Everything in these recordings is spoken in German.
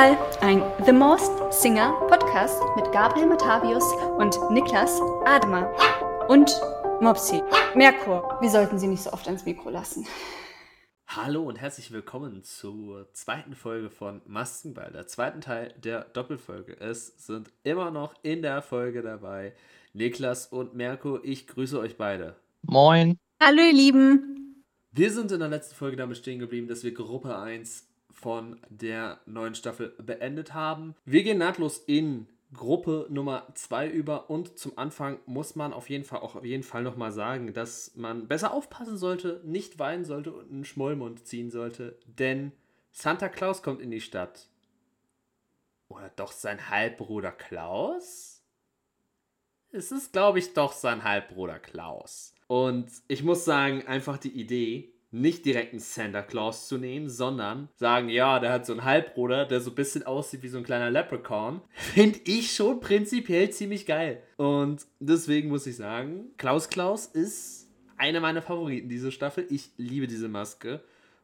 Maskenball, ein The Most Singer Podcast mit Gabriel Matavius und Niklas Admer. Und Mopsi. Merkur, wir sollten sie nicht so oft ans Mikro lassen. Hallo und herzlich willkommen zur zweiten Folge von Maskenball, der zweiten Teil der Doppelfolge. Es sind immer noch in der Folge dabei Niklas und Merkur. Ich grüße euch beide. Moin. Hallo ihr Lieben. Wir sind in der letzten Folge damit stehen geblieben, dass wir Gruppe 1 von der neuen Staffel beendet haben. Wir gehen nahtlos in Gruppe Nummer 2 über und zum Anfang muss man auf jeden Fall auch auf jeden Fall nochmal sagen, dass man besser aufpassen sollte, nicht weinen sollte und einen Schmollmund ziehen sollte, denn Santa Claus kommt in die Stadt. Oder doch sein Halbbruder Klaus? Es ist, glaube ich, doch sein Halbbruder Klaus. Und ich muss sagen, einfach die Idee, nicht direkt einen Santa Claus zu nehmen, sondern sagen, ja, der hat so einen Halbbruder, der so ein bisschen aussieht wie so ein kleiner Leprechaun, finde ich schon prinzipiell ziemlich geil. Und deswegen muss ich sagen, Klaus Klaus ist eine meiner Favoriten diese Staffel. Ich liebe diese Maske.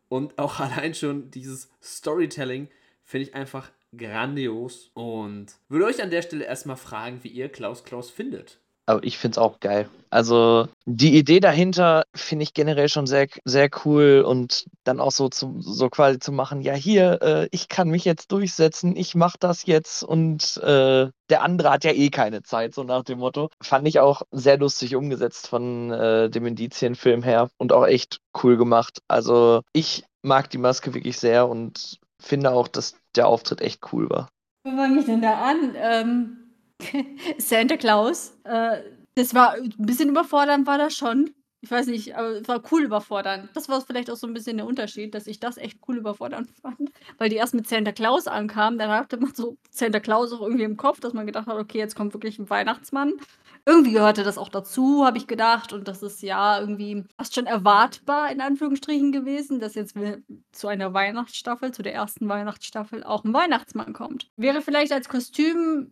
Und auch allein schon dieses Storytelling finde ich einfach grandios. Und würde euch an der Stelle erstmal fragen, wie ihr Klaus Klaus findet. Aber ich finde es auch geil. Also die Idee dahinter finde ich generell schon sehr, sehr cool und dann auch so, zu, so quasi zu machen, ja hier, äh, ich kann mich jetzt durchsetzen, ich mache das jetzt und äh, der andere hat ja eh keine Zeit, so nach dem Motto. Fand ich auch sehr lustig umgesetzt von äh, dem Indizienfilm her und auch echt cool gemacht. Also ich mag die Maske wirklich sehr und finde auch, dass der Auftritt echt cool war. Wo fange ich denn da an? Ähm Santa Claus. Äh, das war ein bisschen überfordernd, war das schon. Ich weiß nicht, aber es war cool überfordernd. Das war vielleicht auch so ein bisschen der Unterschied, dass ich das echt cool überfordernd fand. Weil die erst mit Santa Claus ankamen, dann hatte man so Santa Claus auch irgendwie im Kopf, dass man gedacht hat, okay, jetzt kommt wirklich ein Weihnachtsmann. Irgendwie gehörte das auch dazu, habe ich gedacht. Und das ist ja irgendwie fast schon erwartbar, in Anführungsstrichen, gewesen, dass jetzt zu einer Weihnachtsstaffel, zu der ersten Weihnachtsstaffel, auch ein Weihnachtsmann kommt. Wäre vielleicht als Kostüm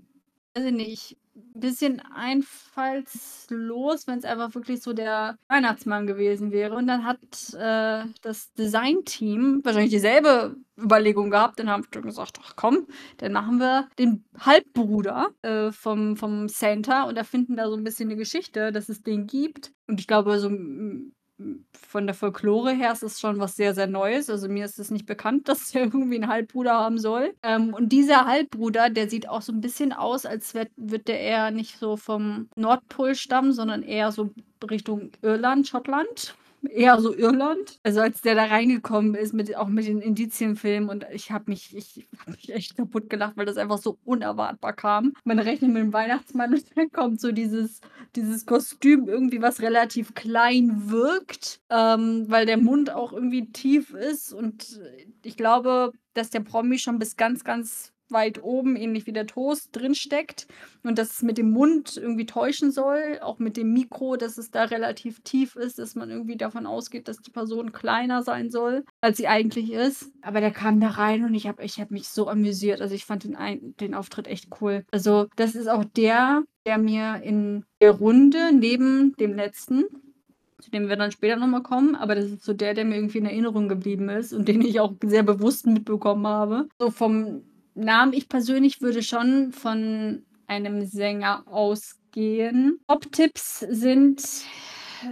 weiß ich nicht, ein bisschen einfallslos, wenn es einfach wirklich so der Weihnachtsmann gewesen wäre. Und dann hat äh, das Designteam wahrscheinlich dieselbe Überlegung gehabt und haben gesagt, ach komm, dann machen wir den Halbbruder äh, vom, vom Santa und erfinden da so ein bisschen eine Geschichte, dass es den gibt. Und ich glaube, so von der Folklore her ist es schon was sehr, sehr Neues. Also mir ist es nicht bekannt, dass er irgendwie einen Halbbruder haben soll. Ähm, und dieser Halbbruder, der sieht auch so ein bisschen aus, als wird, wird der eher nicht so vom Nordpol stammen, sondern eher so Richtung Irland, Schottland eher so Irland. Also als der da reingekommen ist, mit, auch mit den Indizienfilmen und ich habe mich, ich hab mich echt kaputt gelacht, weil das einfach so unerwartbar kam. Man rechnet mit dem Weihnachtsmann und dann kommt so dieses, dieses Kostüm irgendwie, was relativ klein wirkt, ähm, weil der Mund auch irgendwie tief ist und ich glaube, dass der Promi schon bis ganz, ganz weit oben, ähnlich wie der Toast, drin steckt und dass es mit dem Mund irgendwie täuschen soll, auch mit dem Mikro, dass es da relativ tief ist, dass man irgendwie davon ausgeht, dass die Person kleiner sein soll, als sie eigentlich ist. Aber der kam da rein und ich habe ich hab mich so amüsiert. Also ich fand den, Ein den Auftritt echt cool. Also das ist auch der, der mir in der Runde neben dem letzten zu dem wir dann später nochmal kommen, aber das ist so der, der mir irgendwie in Erinnerung geblieben ist und den ich auch sehr bewusst mitbekommen habe. So vom Namen, ich persönlich würde schon von einem Sänger ausgehen. Top-Tipps sind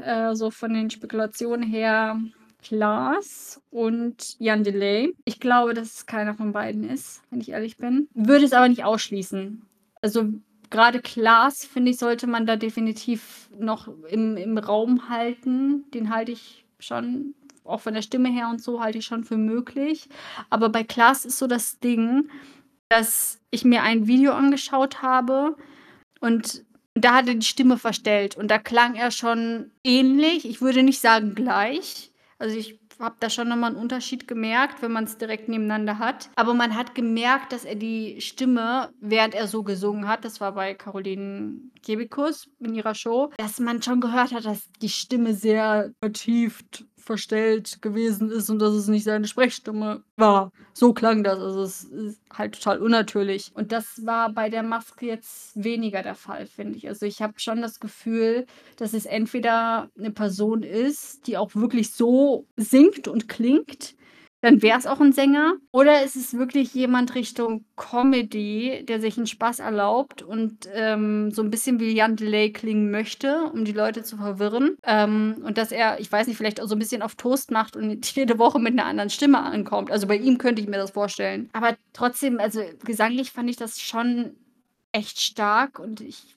äh, so von den Spekulationen her Klaas und Jan Delay. Ich glaube, dass es keiner von beiden ist, wenn ich ehrlich bin. Würde es aber nicht ausschließen. Also gerade Klaas, finde ich, sollte man da definitiv noch im, im Raum halten. Den halte ich schon, auch von der Stimme her und so, halte ich schon für möglich. Aber bei Klaas ist so das Ding, dass ich mir ein Video angeschaut habe und da hat er die Stimme verstellt und da klang er schon ähnlich. Ich würde nicht sagen gleich. Also ich habe da schon nochmal einen Unterschied gemerkt, wenn man es direkt nebeneinander hat. Aber man hat gemerkt, dass er die Stimme, während er so gesungen hat, das war bei Caroline Kebikus in ihrer Show, dass man schon gehört hat, dass die Stimme sehr vertieft verstellt gewesen ist und dass es nicht seine Sprechstimme war. So klang das. Also es ist halt total unnatürlich. Und das war bei der Maske jetzt weniger der Fall, finde ich. Also ich habe schon das Gefühl, dass es entweder eine Person ist, die auch wirklich so singt und klingt, dann wäre es auch ein Sänger. Oder ist es wirklich jemand Richtung Comedy, der sich einen Spaß erlaubt und ähm, so ein bisschen wie Jan Delay klingen möchte, um die Leute zu verwirren. Ähm, und dass er, ich weiß nicht, vielleicht auch so ein bisschen auf Toast macht und jede Woche mit einer anderen Stimme ankommt. Also bei ihm könnte ich mir das vorstellen. Aber trotzdem, also gesanglich fand ich das schon echt stark und ich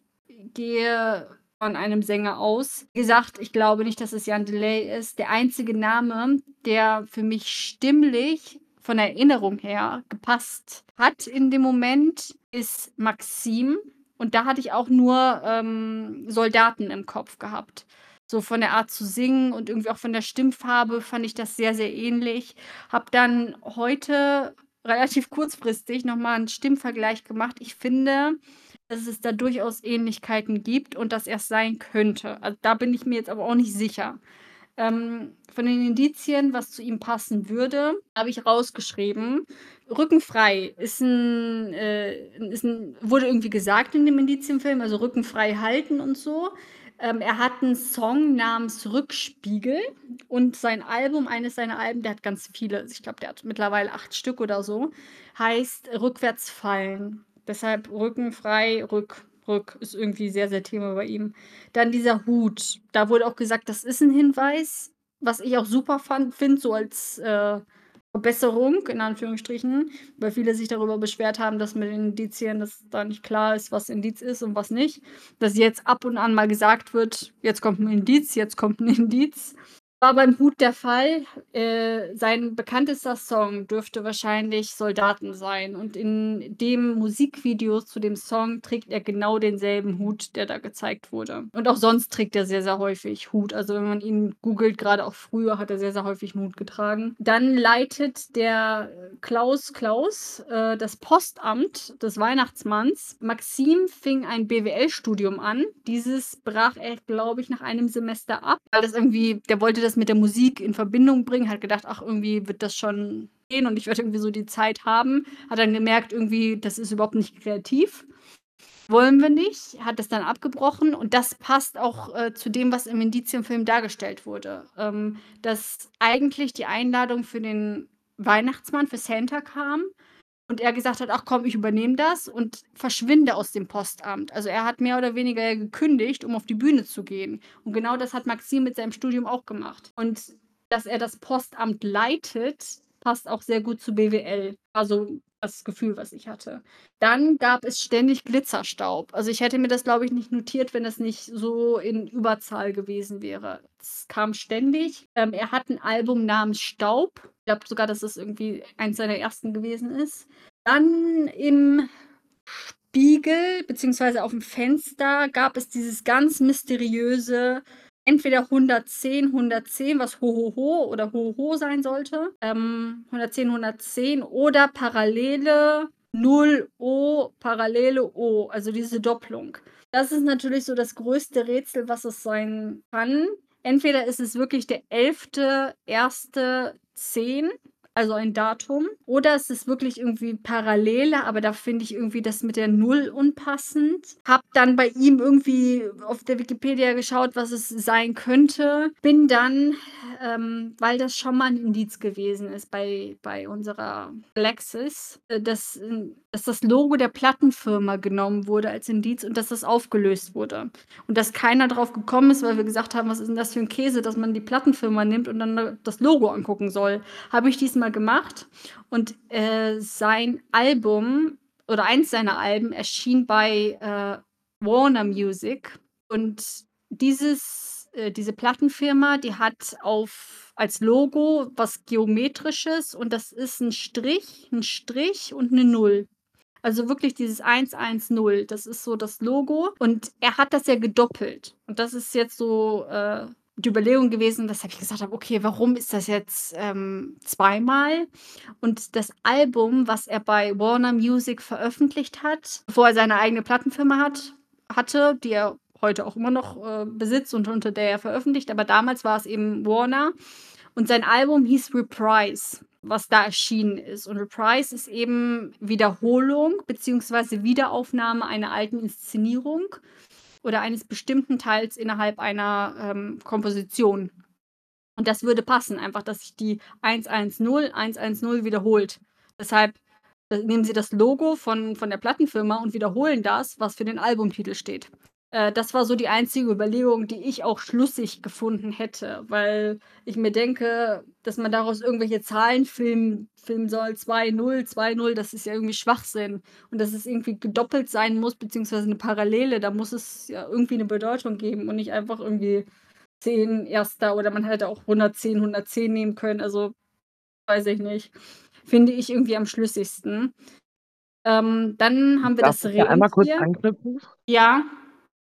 gehe von einem Sänger aus. Wie gesagt, ich glaube nicht, dass es Jan Delay ist. Der einzige Name, der für mich stimmlich von Erinnerung her gepasst hat in dem Moment, ist Maxim. Und da hatte ich auch nur ähm, Soldaten im Kopf gehabt. So von der Art zu singen und irgendwie auch von der Stimmfarbe fand ich das sehr, sehr ähnlich. Hab dann heute relativ kurzfristig nochmal einen Stimmvergleich gemacht. Ich finde, dass es da durchaus Ähnlichkeiten gibt und dass er es sein könnte. Also da bin ich mir jetzt aber auch nicht sicher. Ähm, von den Indizien, was zu ihm passen würde, habe ich rausgeschrieben. Rückenfrei ist ein, äh, ist ein, wurde irgendwie gesagt in dem Indizienfilm, also rückenfrei halten und so. Ähm, er hat einen Song namens Rückspiegel und sein Album, eines seiner Alben, der hat ganz viele, ich glaube, der hat mittlerweile acht Stück oder so, heißt Rückwärts fallen. Deshalb Rücken frei, Rück, Rück ist irgendwie sehr, sehr Thema bei ihm. Dann dieser Hut. Da wurde auch gesagt, das ist ein Hinweis, was ich auch super finde, so als äh, Verbesserung, in Anführungsstrichen, weil viele sich darüber beschwert haben, dass mit den Indizien, dass da nicht klar ist, was Indiz ist und was nicht. Dass jetzt ab und an mal gesagt wird, jetzt kommt ein Indiz, jetzt kommt ein Indiz. War beim Hut der Fall. Äh, sein bekanntester Song dürfte wahrscheinlich Soldaten sein. Und in dem Musikvideo zu dem Song trägt er genau denselben Hut, der da gezeigt wurde. Und auch sonst trägt er sehr, sehr häufig Hut. Also wenn man ihn googelt, gerade auch früher hat er sehr, sehr häufig Hut getragen. Dann leitet der Klaus Klaus äh, das Postamt des Weihnachtsmanns. Maxim fing ein BWL-Studium an. Dieses brach er, glaube ich, nach einem Semester ab, weil das irgendwie, der wollte das mit der Musik in Verbindung bringen, hat gedacht, ach, irgendwie wird das schon gehen und ich werde irgendwie so die Zeit haben. Hat dann gemerkt, irgendwie, das ist überhaupt nicht kreativ. Wollen wir nicht, hat es dann abgebrochen und das passt auch äh, zu dem, was im Indizienfilm dargestellt wurde. Ähm, dass eigentlich die Einladung für den Weihnachtsmann, für Santa kam und er gesagt hat, ach komm, ich übernehme das und verschwinde aus dem Postamt. Also er hat mehr oder weniger gekündigt, um auf die Bühne zu gehen. Und genau das hat Maxim mit seinem Studium auch gemacht. Und dass er das Postamt leitet, passt auch sehr gut zu BWL. Also das Gefühl, was ich hatte. Dann gab es ständig Glitzerstaub. Also ich hätte mir das, glaube ich, nicht notiert, wenn es nicht so in Überzahl gewesen wäre. Es kam ständig. Ähm, er hat ein Album namens Staub. Ich glaube sogar, dass es irgendwie eins seiner ersten gewesen ist. Dann im Spiegel, beziehungsweise auf dem Fenster, gab es dieses ganz mysteriöse entweder 110, 110, was Hohoho oder Hoho sein sollte. Ähm, 110, 110 oder Parallele 0 O, Parallele O, also diese Doppelung. Das ist natürlich so das größte Rätsel, was es sein kann. Entweder ist es wirklich der 11.1.10 also ein Datum. Oder es ist wirklich irgendwie Parallele, aber da finde ich irgendwie das mit der Null unpassend. Hab dann bei ihm irgendwie auf der Wikipedia geschaut, was es sein könnte. Bin dann, ähm, weil das schon mal ein Indiz gewesen ist bei, bei unserer Lexis, äh, dass, dass das Logo der Plattenfirma genommen wurde als Indiz und dass das aufgelöst wurde. Und dass keiner drauf gekommen ist, weil wir gesagt haben, was ist denn das für ein Käse, dass man die Plattenfirma nimmt und dann das Logo angucken soll. Habe ich diesmal mal gemacht und äh, sein Album oder eins seiner Alben erschien bei äh, Warner Music und dieses, äh, diese Plattenfirma, die hat auf als Logo was Geometrisches und das ist ein Strich, ein Strich und eine Null. Also wirklich dieses 110, das ist so das Logo. Und er hat das ja gedoppelt. Und das ist jetzt so äh, die Überlegung gewesen, weshalb ich gesagt habe, okay, warum ist das jetzt ähm, zweimal? Und das Album, was er bei Warner Music veröffentlicht hat, bevor er seine eigene Plattenfirma hat, hatte, die er heute auch immer noch äh, besitzt und unter der er veröffentlicht, aber damals war es eben Warner. Und sein Album hieß Reprise, was da erschienen ist. Und Reprise ist eben Wiederholung bzw. Wiederaufnahme einer alten Inszenierung oder eines bestimmten Teils innerhalb einer ähm, Komposition. Und das würde passen, einfach, dass sich die 110, 110 wiederholt. Deshalb äh, nehmen sie das Logo von, von der Plattenfirma und wiederholen das, was für den Albumtitel steht. Äh, das war so die einzige Überlegung, die ich auch schlüssig gefunden hätte, weil ich mir denke, dass man daraus irgendwelche Zahlen filmen, filmen soll, 2-0, 2-0, das ist ja irgendwie Schwachsinn. Und dass es irgendwie gedoppelt sein muss, beziehungsweise eine Parallele, da muss es ja irgendwie eine Bedeutung geben und nicht einfach irgendwie 10 Erster oder man hätte auch 110, 110 nehmen können. Also weiß ich nicht. Finde ich irgendwie am schlüssigsten. Ähm, dann haben wir Darf das ich da einmal kurz Rentier. anknüpfen? Ja,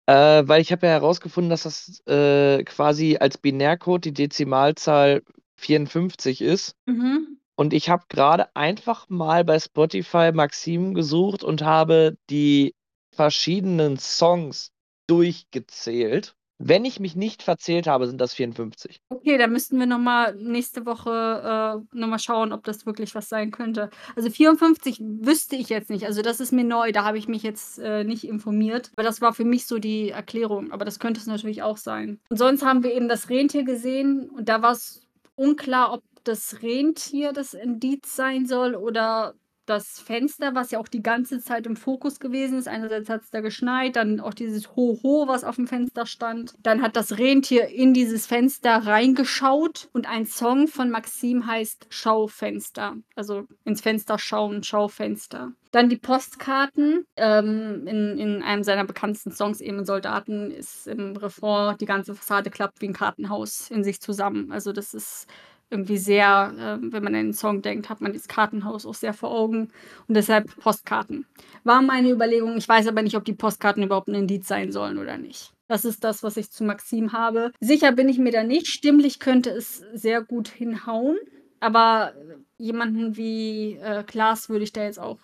Äh, weil ich habe ja herausgefunden, dass das äh, quasi als Binärcode die Dezimalzahl 54 ist. mhm. Und ich habe gerade einfach mal bei Spotify Maxim gesucht und habe die verschiedenen Songs durchgezählt. Wenn ich mich nicht verzählt habe, sind das 54. Okay, dann müssten wir noch mal nächste Woche, äh, noch mal schauen, ob das wirklich was sein könnte. Also 54 wüsste ich jetzt nicht. Also das ist mir neu, da habe ich mich jetzt, äh, nicht informiert. Aber das war für mich so die Erklärung, aber das könnte es natürlich auch sein. Und sonst haben wir eben das Rentier gesehen und da war es unklar, ob das Rentier das Indiz sein soll oder das Fenster, was ja auch die ganze Zeit im Fokus gewesen ist. Einerseits hat es da geschneit, dann auch dieses Ho-Ho, was auf dem Fenster stand. Dann hat das Rentier in dieses Fenster reingeschaut und ein Song von Maxim heißt Schaufenster. Also ins Fenster schauen, Schaufenster. Dann die Postkarten. Ähm, in, in einem seiner bekanntesten Songs, eben Soldaten, ist im Refrain, die ganze Fassade klappt wie ein Kartenhaus in sich zusammen. Also das ist irgendwie sehr, äh, wenn man an den Song denkt, hat man das Kartenhaus auch sehr vor Augen und deshalb Postkarten. War meine Überlegung. Ich weiß aber nicht, ob die Postkarten überhaupt ein Indiz sein sollen oder nicht. Das ist das, was ich zu Maxim habe. Sicher bin ich mir da nicht. Stimmlich könnte es sehr gut hinhauen. Aber jemanden wie äh, Klaas würde ich da jetzt auch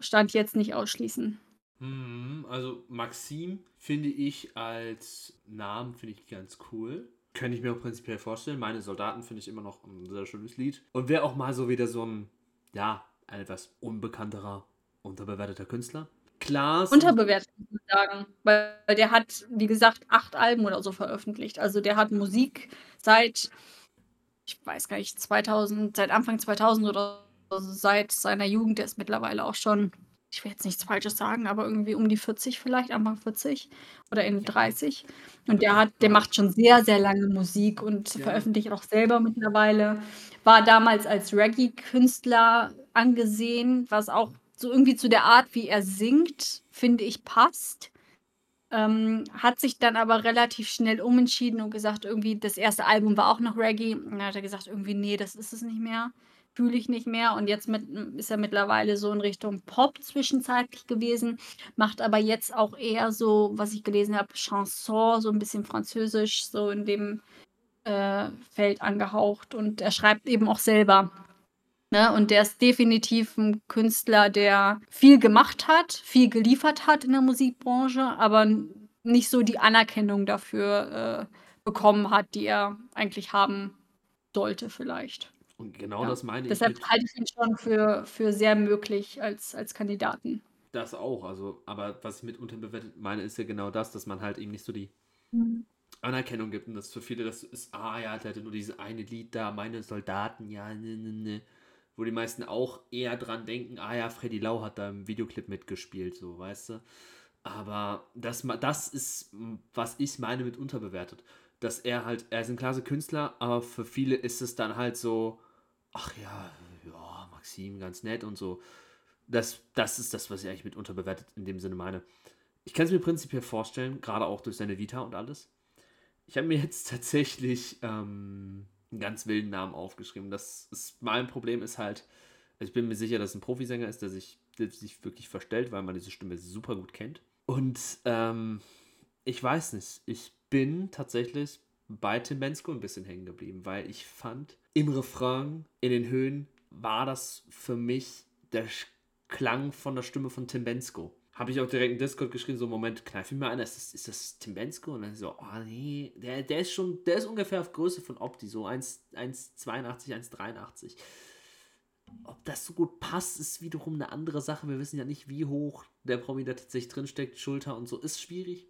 Stand jetzt nicht ausschließen. Hm, also Maxim finde ich als Namen finde ich ganz cool. Könnte ich mir auch prinzipiell vorstellen. Meine Soldaten finde ich immer noch ein sehr schönes Lied. Und wäre auch mal so wieder so ein, ja, ein etwas unbekannterer, unterbewerteter Künstler. Klaas. Unterbewertet, muss man sagen. Weil der hat, wie gesagt, acht Alben oder so veröffentlicht. Also der hat Musik seit, ich weiß gar nicht, 2000, seit Anfang 2000 oder so, seit seiner Jugend. Der ist mittlerweile auch schon, ich will jetzt nichts Falsches sagen, aber irgendwie um die 40 vielleicht, Anfang 40 oder Ende 30. Und der hat, der macht schon sehr, sehr lange Musik und Ja. veröffentlicht auch selber mittlerweile. War damals als Reggae-Künstler angesehen, was auch so irgendwie zu der Art, wie er singt, finde ich, passt. Ähm, hat sich dann aber relativ schnell umentschieden und gesagt, irgendwie, das erste Album war auch noch Reggae. Und dann hat er gesagt, irgendwie, nee, das ist es nicht mehr. Fühle ich nicht mehr. Und jetzt mit, ist er mittlerweile so in Richtung Pop zwischenzeitlich gewesen, macht aber jetzt auch eher so, was ich gelesen habe, Chanson, so ein bisschen französisch, so in dem äh, Feld angehaucht. Und er schreibt eben auch selber. Ne? Und der ist definitiv ein Künstler, der viel gemacht hat, viel geliefert hat in der Musikbranche, aber nicht so die Anerkennung dafür äh, bekommen hat, die er eigentlich haben sollte, vielleicht. Und genau Ja. das meine ich. Deshalb halte ich ihn schon für, für sehr möglich als, als Kandidaten. Das auch, also, aber was ich mit unterbewertet meine, ist ja genau das, dass man halt ihm nicht so die Anerkennung gibt und das für viele das ist, ah ja, der hatte nur dieses eine Lied da, meine Soldaten, ja, ne, ne, ne. Wo die meisten auch eher dran denken, ah ja, Freddy Lau hat da im Videoclip mitgespielt, so, weißt du. Aber das, das ist, was ich meine mit unterbewertet. Dass er halt, er ist ein klasse Künstler, aber für viele ist es dann halt so, ach ja, ja, Maxim, ganz nett und so. Das, das ist das, was ich eigentlich mit unterbewertet in dem Sinne meine. Ich kann es mir prinzipiell vorstellen, gerade auch durch seine Vita und alles. Ich habe mir jetzt tatsächlich ähm, einen ganz wilden Namen aufgeschrieben. Das ist, mein Problem ist halt, also ich bin mir sicher, dass es ein Profisänger ist, der sich, der sich wirklich verstellt, weil man diese Stimme super gut kennt. Und ähm, ich weiß nicht, ich bin tatsächlich bei Tim Bensko ein bisschen hängen geblieben, weil ich fand, im Refrain, in den Höhen, war das für mich der Klang von der Stimme von Tim Bensko. Habe ich auch direkt in Discord geschrieben, so Moment, kneif mir einer, ist das, ist das Tim Bensko? Und dann so, oh nee, der, der ist schon, der ist ungefähr auf Größe von Opti, so 1 1,82, 1,83. Ob das so gut passt, ist wiederum eine andere Sache. Wir wissen ja nicht, wie hoch der Promi da tatsächlich drinsteckt. Schulter und so ist schwierig.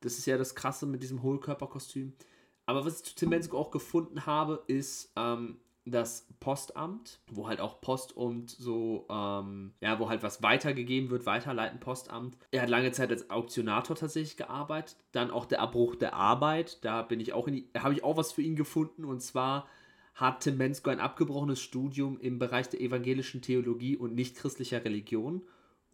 Das ist ja das Krasse mit diesem Hohlkörperkostüm. Aber was ich zu Tim Bensko auch gefunden habe, ist ähm, das Postamt, wo halt auch Post und so, ähm, ja, wo halt was weitergegeben wird, weiterleiten Postamt. Er hat lange Zeit als Auktionator tatsächlich gearbeitet. Dann auch der Abbruch der Arbeit, da bin ich auch in die, habe ich auch was für ihn gefunden und zwar hat Tim Bensko ein abgebrochenes Studium im Bereich der evangelischen Theologie und nichtchristlicher Religion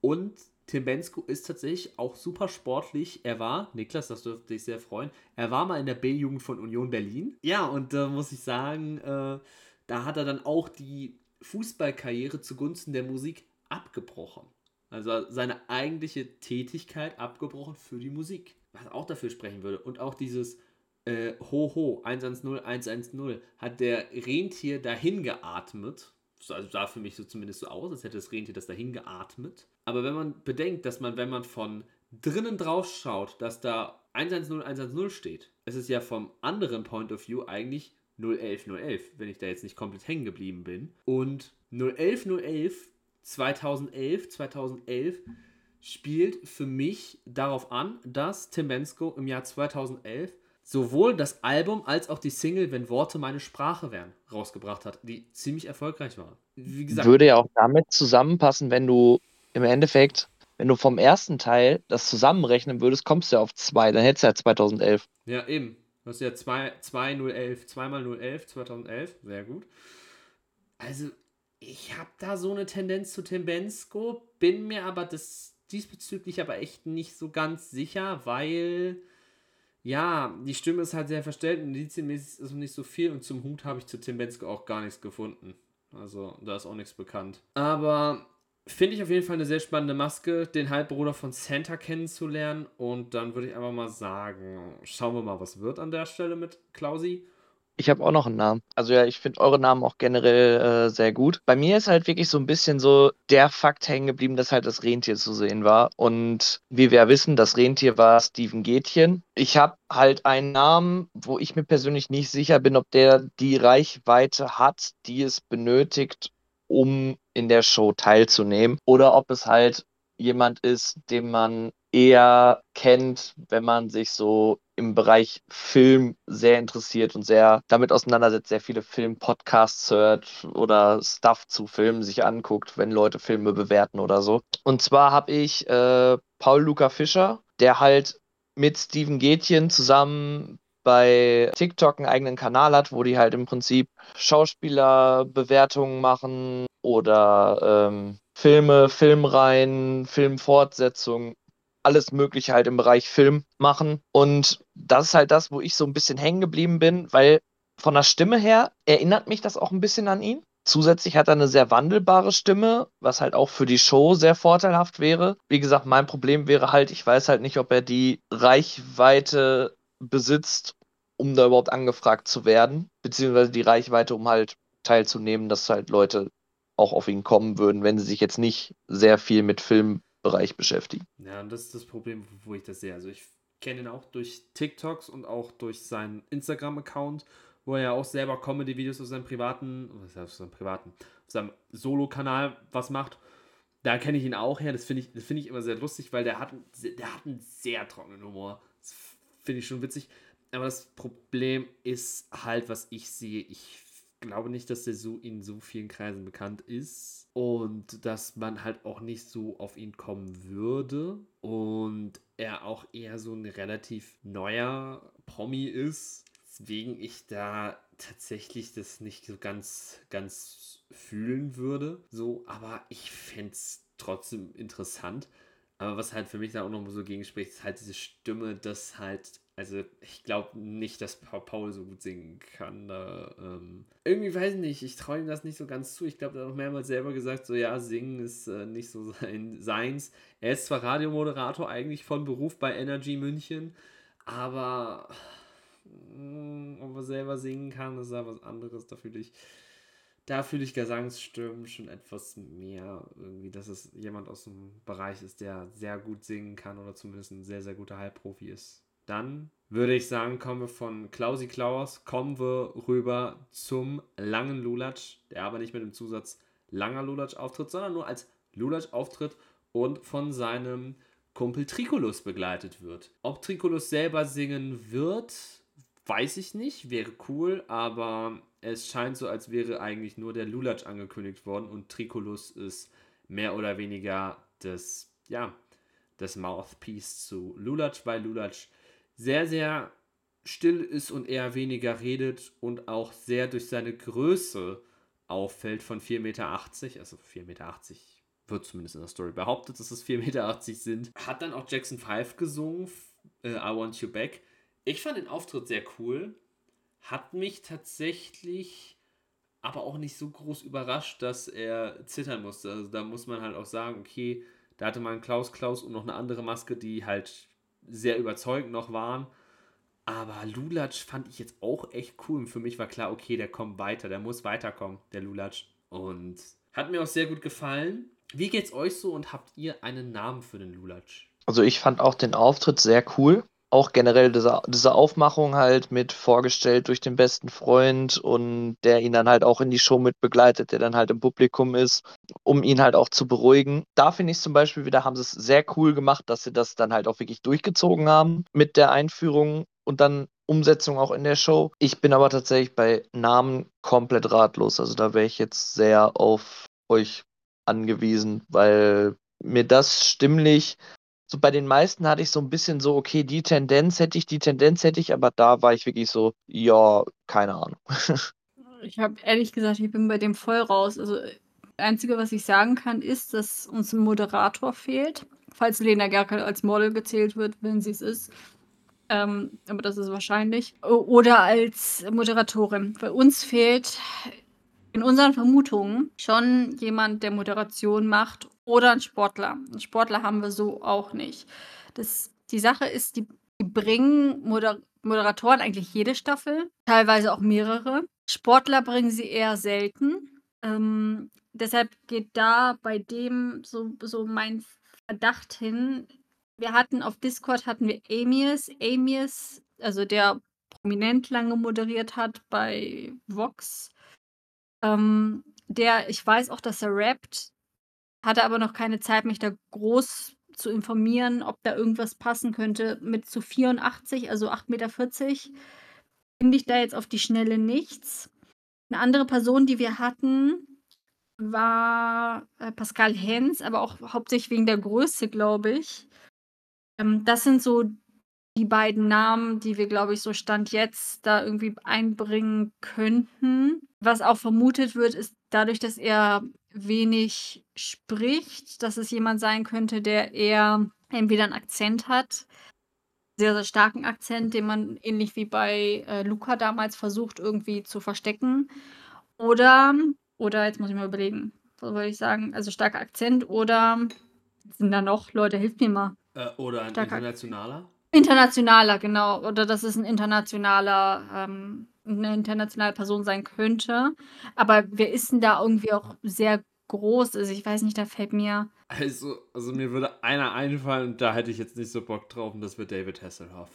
und Tim Bensko ist tatsächlich auch super sportlich. Er war, Niklas, das dürfte dich sehr freuen, er war mal in der B-Jugend von Union Berlin. Ja, und da äh, muss ich sagen, äh, da hat er dann auch die Fußballkarriere zugunsten der Musik abgebrochen. Also seine eigentliche Tätigkeit abgebrochen für die Musik. Was auch dafür sprechen würde. Und auch dieses äh, Ho Ho 110 110 hat der Rentier dahin geatmet. Also sah für mich so zumindest so aus, als hätte das Rentier das dahin geatmet. Aber wenn man bedenkt, dass man, wenn man von drinnen drauf schaut, dass da 110 110 steht, es ist ja vom anderen Point of View eigentlich 011 011, wenn ich da jetzt nicht komplett hängen geblieben bin. Und 011 011 2011 2011 spielt für mich darauf an, dass Tim Bensko im Jahr 2011 sowohl das Album als auch die Single Wenn Worte meine Sprache wären rausgebracht hat, die ziemlich erfolgreich war. Wie gesagt, würde ja auch damit zusammenpassen, wenn du im Endeffekt, wenn du vom ersten Teil das zusammenrechnen würdest, kommst du ja auf zwei, dann hättest du ja 2011. Ja, eben. Du hast ja 2011, 2 mal 011, 2011, sehr gut. Also, ich habe da so eine Tendenz zu Tembensko, bin mir aber das diesbezüglich aber echt nicht so ganz sicher, weil ja, die Stimme ist halt sehr verstellt und indizienmäßig ist nicht so viel und zum Hut habe ich zu Tim Bensko auch gar nichts gefunden. Also, da ist auch nichts bekannt. Aber Finde ich auf jeden Fall eine sehr spannende Maske, den Halbbruder von Santa kennenzulernen. Und dann würde ich einfach mal sagen, schauen wir mal, was wird an der Stelle mit Klausi. Ich habe auch noch einen Namen. Also ja, ich finde eure Namen auch generell äh, sehr gut. Bei mir ist halt wirklich so ein bisschen so der Fakt hängen geblieben, dass halt das Rentier zu sehen war. Und wie wir ja wissen, das Rentier war Steven Gätchen. Ich habe halt einen Namen, wo ich mir persönlich nicht sicher bin, ob der die Reichweite hat, die es benötigt, um in der Show teilzunehmen. Oder ob es halt jemand ist, den man eher kennt, wenn man sich so im Bereich Film sehr interessiert und sehr damit auseinandersetzt, sehr viele Film-Podcasts hört oder Stuff zu Filmen sich anguckt, wenn Leute Filme bewerten oder so. Und zwar habe ich äh, Paul Luca Fischer, der halt mit Steven Gätchen zusammen bei TikTok einen eigenen Kanal hat, wo die halt im Prinzip Schauspielerbewertungen machen oder ähm, Filme, Filmreihen, Filmfortsetzungen, alles Mögliche halt im Bereich Film machen. Und das ist halt das, wo ich so ein bisschen hängen geblieben bin, weil von der Stimme her erinnert mich das auch ein bisschen an ihn. Zusätzlich hat er eine sehr wandelbare Stimme, was halt auch für die Show sehr vorteilhaft wäre. Wie gesagt, mein Problem wäre halt, ich weiß halt nicht, ob er die Reichweite besitzt, um da überhaupt angefragt zu werden, beziehungsweise die Reichweite, um halt teilzunehmen, dass halt Leute auch auf ihn kommen würden, wenn sie sich jetzt nicht sehr viel mit Filmbereich beschäftigen. Ja, und das ist das Problem, wo ich das sehe. Also ich kenne ihn auch durch TikToks und auch durch seinen Instagram-Account, wo er ja auch selber Comedy-Videos auf seinem privaten, was heißt auf seinem privaten, auf seinem Solo-Kanal was macht. Da kenne ich ihn auch her. Das finde ich, find ich immer sehr lustig, weil der hat, der hat einen sehr trockenen Humor. Das finde ich schon witzig. Aber das Problem ist halt, was ich sehe, ich glaube nicht, dass der so in so vielen Kreisen bekannt ist und dass man halt auch nicht so auf ihn kommen würde und er auch eher so ein relativ neuer Promi ist, weswegen ich da tatsächlich das nicht so ganz, ganz fühlen würde. So, aber ich fände es trotzdem interessant. Aber was halt für mich da auch noch so gegenspricht, ist halt diese Stimme, dass halt also ich glaube nicht, dass Paul so gut singen kann. Da, ähm, irgendwie weiß ich nicht, ich traue ihm das nicht so ganz zu. Ich glaube, er hat auch mehrmals selber gesagt, so ja, singen ist äh, nicht so sein, seins. Er ist zwar Radiomoderator eigentlich von Beruf bei Energy München, aber mh, mm, ob er selber singen kann, ist ja was anderes. Da fühle ich, da fühle ich Gesangsstimmen schon etwas mehr. Irgendwie, dass es jemand aus dem Bereich ist, der sehr gut singen kann oder zumindest ein sehr, sehr guter Halbprofi ist. Dann würde ich sagen, kommen wir von Klausi Klaus, kommen wir rüber zum langen Lulatsch, der aber nicht mit dem Zusatz langer Lulatsch auftritt, sondern nur als Lulatsch auftritt und von seinem Kumpel Tricolus begleitet wird. Ob Tricolus selber singen wird, weiß ich nicht, wäre cool, aber es scheint so, als wäre eigentlich nur der Lulatsch angekündigt worden und Tricolus ist mehr oder weniger das, ja, das Mouthpiece zu Lulatsch, weil Lulatsch sehr, sehr still ist und eher weniger redet und auch sehr durch seine Größe auffällt von 4,80 Meter, also 4,80 Meter wird zumindest in der Story behauptet, dass es 4,80 Meter sind. Hat dann auch Jackson 5 gesungen, äh, I Want You Back. Ich fand den Auftritt sehr cool. Hat mich tatsächlich aber auch nicht so groß überrascht, dass er zittern musste. Also da muss man halt auch sagen, okay, da hatte man Klaus Klaus und noch eine andere Maske, die halt sehr überzeugend noch waren. Aber Lulatsch fand ich jetzt auch echt cool. Und für mich war klar, okay, der kommt weiter, der muss weiterkommen, der Lulatsch. Und hat mir auch sehr gut gefallen. Wie geht's euch so und habt ihr einen Namen für den Lulatsch? Also ich fand auch den Auftritt sehr cool. Auch generell diese, diese Aufmachung halt mit vorgestellt durch den besten Freund und der ihn dann halt auch in die Show mit begleitet, der dann halt im Publikum ist, um ihn halt auch zu beruhigen. Da finde ich zum Beispiel wieder, haben sie es sehr cool gemacht, dass sie das dann halt auch wirklich durchgezogen haben mit der Einführung und dann Umsetzung auch in der Show. Ich bin aber tatsächlich bei Namen komplett ratlos. Also da wäre ich jetzt sehr auf euch angewiesen, weil mir das stimmlich, so bei den meisten hatte ich so ein bisschen so, okay, die Tendenz hätte ich, die Tendenz hätte ich, aber da war ich wirklich so, ja, keine Ahnung. ich habe ehrlich gesagt, ich bin bei dem voll raus. Also, das Einzige, was ich sagen kann, ist, dass uns ein Moderator fehlt. Falls Lena Gerkel als Model gezählt wird, wenn sie es ist. Ähm, aber das ist wahrscheinlich. Oder als Moderatorin. Bei uns fehlt in unseren Vermutungen schon jemand, der Moderation macht oder ein Sportler. Einen Sportler haben wir so auch nicht. Das, die Sache ist, die, die bringen Moder Moderatoren eigentlich jede Staffel, teilweise auch mehrere. Sportler bringen sie eher selten. Ähm, deshalb geht da bei dem so, so mein Verdacht hin. Wir hatten auf Discord hatten wir Amius. Amius, also der prominent lange moderiert hat bei Vox, ähm, der ich weiß auch, dass er rappt, hatte aber noch keine Zeit, mich da groß zu informieren, ob da irgendwas passen könnte. Mit zu 84, also 8,40 Meter, finde ich da jetzt auf die Schnelle nichts. Eine andere Person, die wir hatten, war äh, Pascal Hens, aber auch hauptsächlich wegen der Größe, glaube ich. Ähm, das sind so die beiden Namen, die wir, glaube ich, so Stand jetzt da irgendwie einbringen könnten. Was auch vermutet wird, ist dadurch, dass er wenig spricht, dass es jemand sein könnte, der eher entweder einen Akzent hat, sehr, sehr starken Akzent, den man ähnlich wie bei äh, Luca damals versucht irgendwie zu verstecken. Oder, oder jetzt muss ich mal überlegen, was soll ich sagen? Also starker Akzent oder sind da noch, Leute, hilft mir mal. Äh, oder ein starker internationaler? Internationaler, genau. Oder dass es ein internationaler, ähm, eine internationale Person sein könnte. Aber wer ist denn da irgendwie auch sehr groß? Also ich weiß nicht, da fällt mir. Also, also mir würde einer einfallen und da hätte ich jetzt nicht so Bock drauf und das wird David Hasselhoff.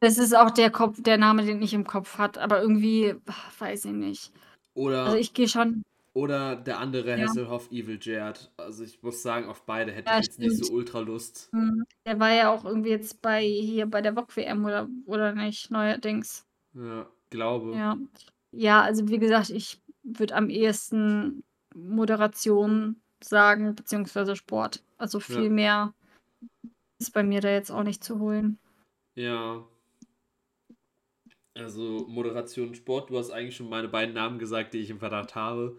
Das ist auch der Kopf, der Name, den ich im Kopf hatte, aber irgendwie, weiß ich nicht. Oder. Also ich gehe schon. Oder der andere ja. Hasselhoff, Evil Jared. Also ich muss sagen, auf beide hätte ja, ich jetzt stimmt. nicht so ultra Lust. Mhm. Der war ja auch irgendwie jetzt bei hier bei der VOG WM oder, oder nicht, neuerdings. Ja, glaube. Ja. Ja, also wie gesagt, ich würde am ehesten Moderation sagen, beziehungsweise Sport. Also viel ja. mehr ist bei mir da jetzt auch nicht zu holen. Ja. Also Moderation Sport, du hast eigentlich schon meine beiden Namen gesagt, die ich im Verdacht habe.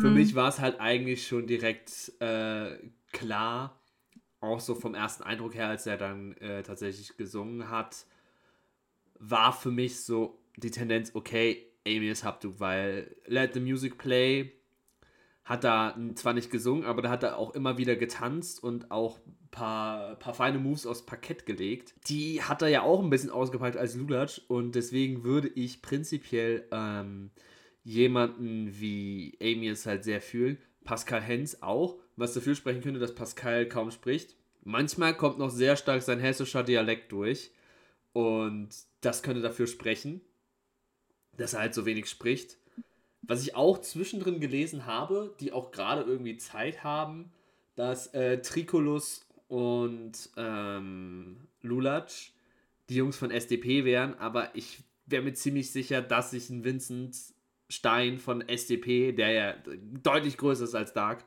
Für mhm. mich war es halt eigentlich schon direkt äh, klar, auch so vom ersten Eindruck her, als er dann äh, tatsächlich gesungen hat, war für mich so die Tendenz, okay, Amius Habdu, weil Let the Music Play hat da zwar nicht gesungen, aber da hat er auch immer wieder getanzt und auch ein paar, paar feine Moves aufs Parkett gelegt. Die hat er ja auch ein bisschen ausgepackt als Lulatsch und deswegen würde ich prinzipiell ähm, jemanden wie Amy es halt sehr fühlen. Pascal Hens auch, was dafür sprechen könnte, dass Pascal kaum spricht. Manchmal kommt noch sehr stark sein hessischer Dialekt durch. Und das könnte dafür sprechen, dass er halt so wenig spricht. Was ich auch zwischendrin gelesen habe, die auch gerade irgendwie Zeit haben, dass äh, Tricolus und ähm, Lulatsch die Jungs von SDP wären, aber ich wäre mir ziemlich sicher, dass ich einen Vincent Stein von SDP, der ja deutlich größer ist als Dark,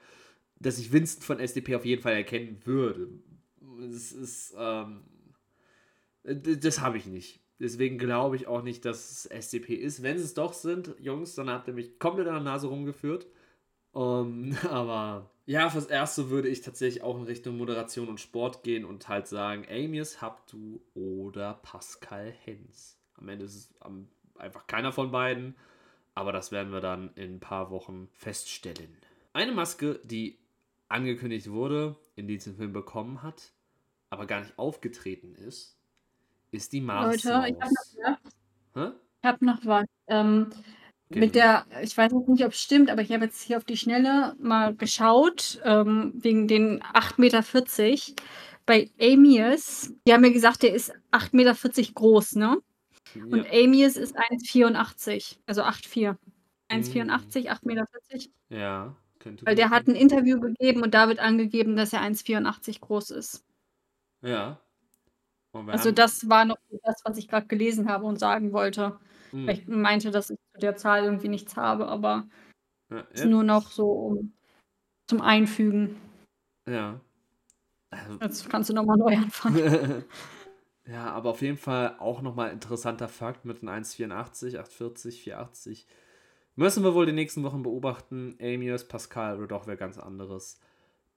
dass ich Vincent von SDP auf jeden Fall erkennen würde. Das ist, ähm, das habe ich nicht. Deswegen glaube ich auch nicht, dass es SDP ist. Wenn es doch sind, Jungs, dann habt ihr mich komplett an der Nase rumgeführt. Um, aber ja, fürs Erste würde ich tatsächlich auch in Richtung Moderation und Sport gehen und halt sagen, Amius Habdu oder Pascal Hens. Am Ende ist es einfach keiner von beiden, aber das werden wir dann in ein paar Wochen feststellen. Eine Maske, die angekündigt wurde, in diesem Film bekommen hat, aber gar nicht aufgetreten ist, ist die Mars. Leute, ich habe noch was. Ich habe noch was. Ähm, Genau. Mit der, ich weiß nicht, ob es stimmt, aber ich habe jetzt hier auf die Schnelle mal geschaut, ähm, wegen den 8,40 Meter. Bei Amius, die haben mir gesagt, der ist 8,40 Meter groß, ne? Ja. Und Amius ist 1,84, also 8,4. 1,84, mhm. 8,40 Meter. Ja, könnte Weil der hat ein Interview gegeben und da wird angegeben, dass er 1,84 groß ist. Ja. Also das war noch das, was ich gerade gelesen habe und sagen wollte. Mhm. Ich meinte, dass ich zu der Zahl irgendwie nichts habe, aber ja, ist nur noch so um, zum Einfügen. Ja. Also, Jetzt kannst du nochmal neu anfangen. ja, aber auf jeden Fall auch nochmal interessanter Fakt mit den 1,84, 840, 480. Müssen wir wohl die nächsten Wochen beobachten. Amius, Pascal oder doch wer ganz anderes.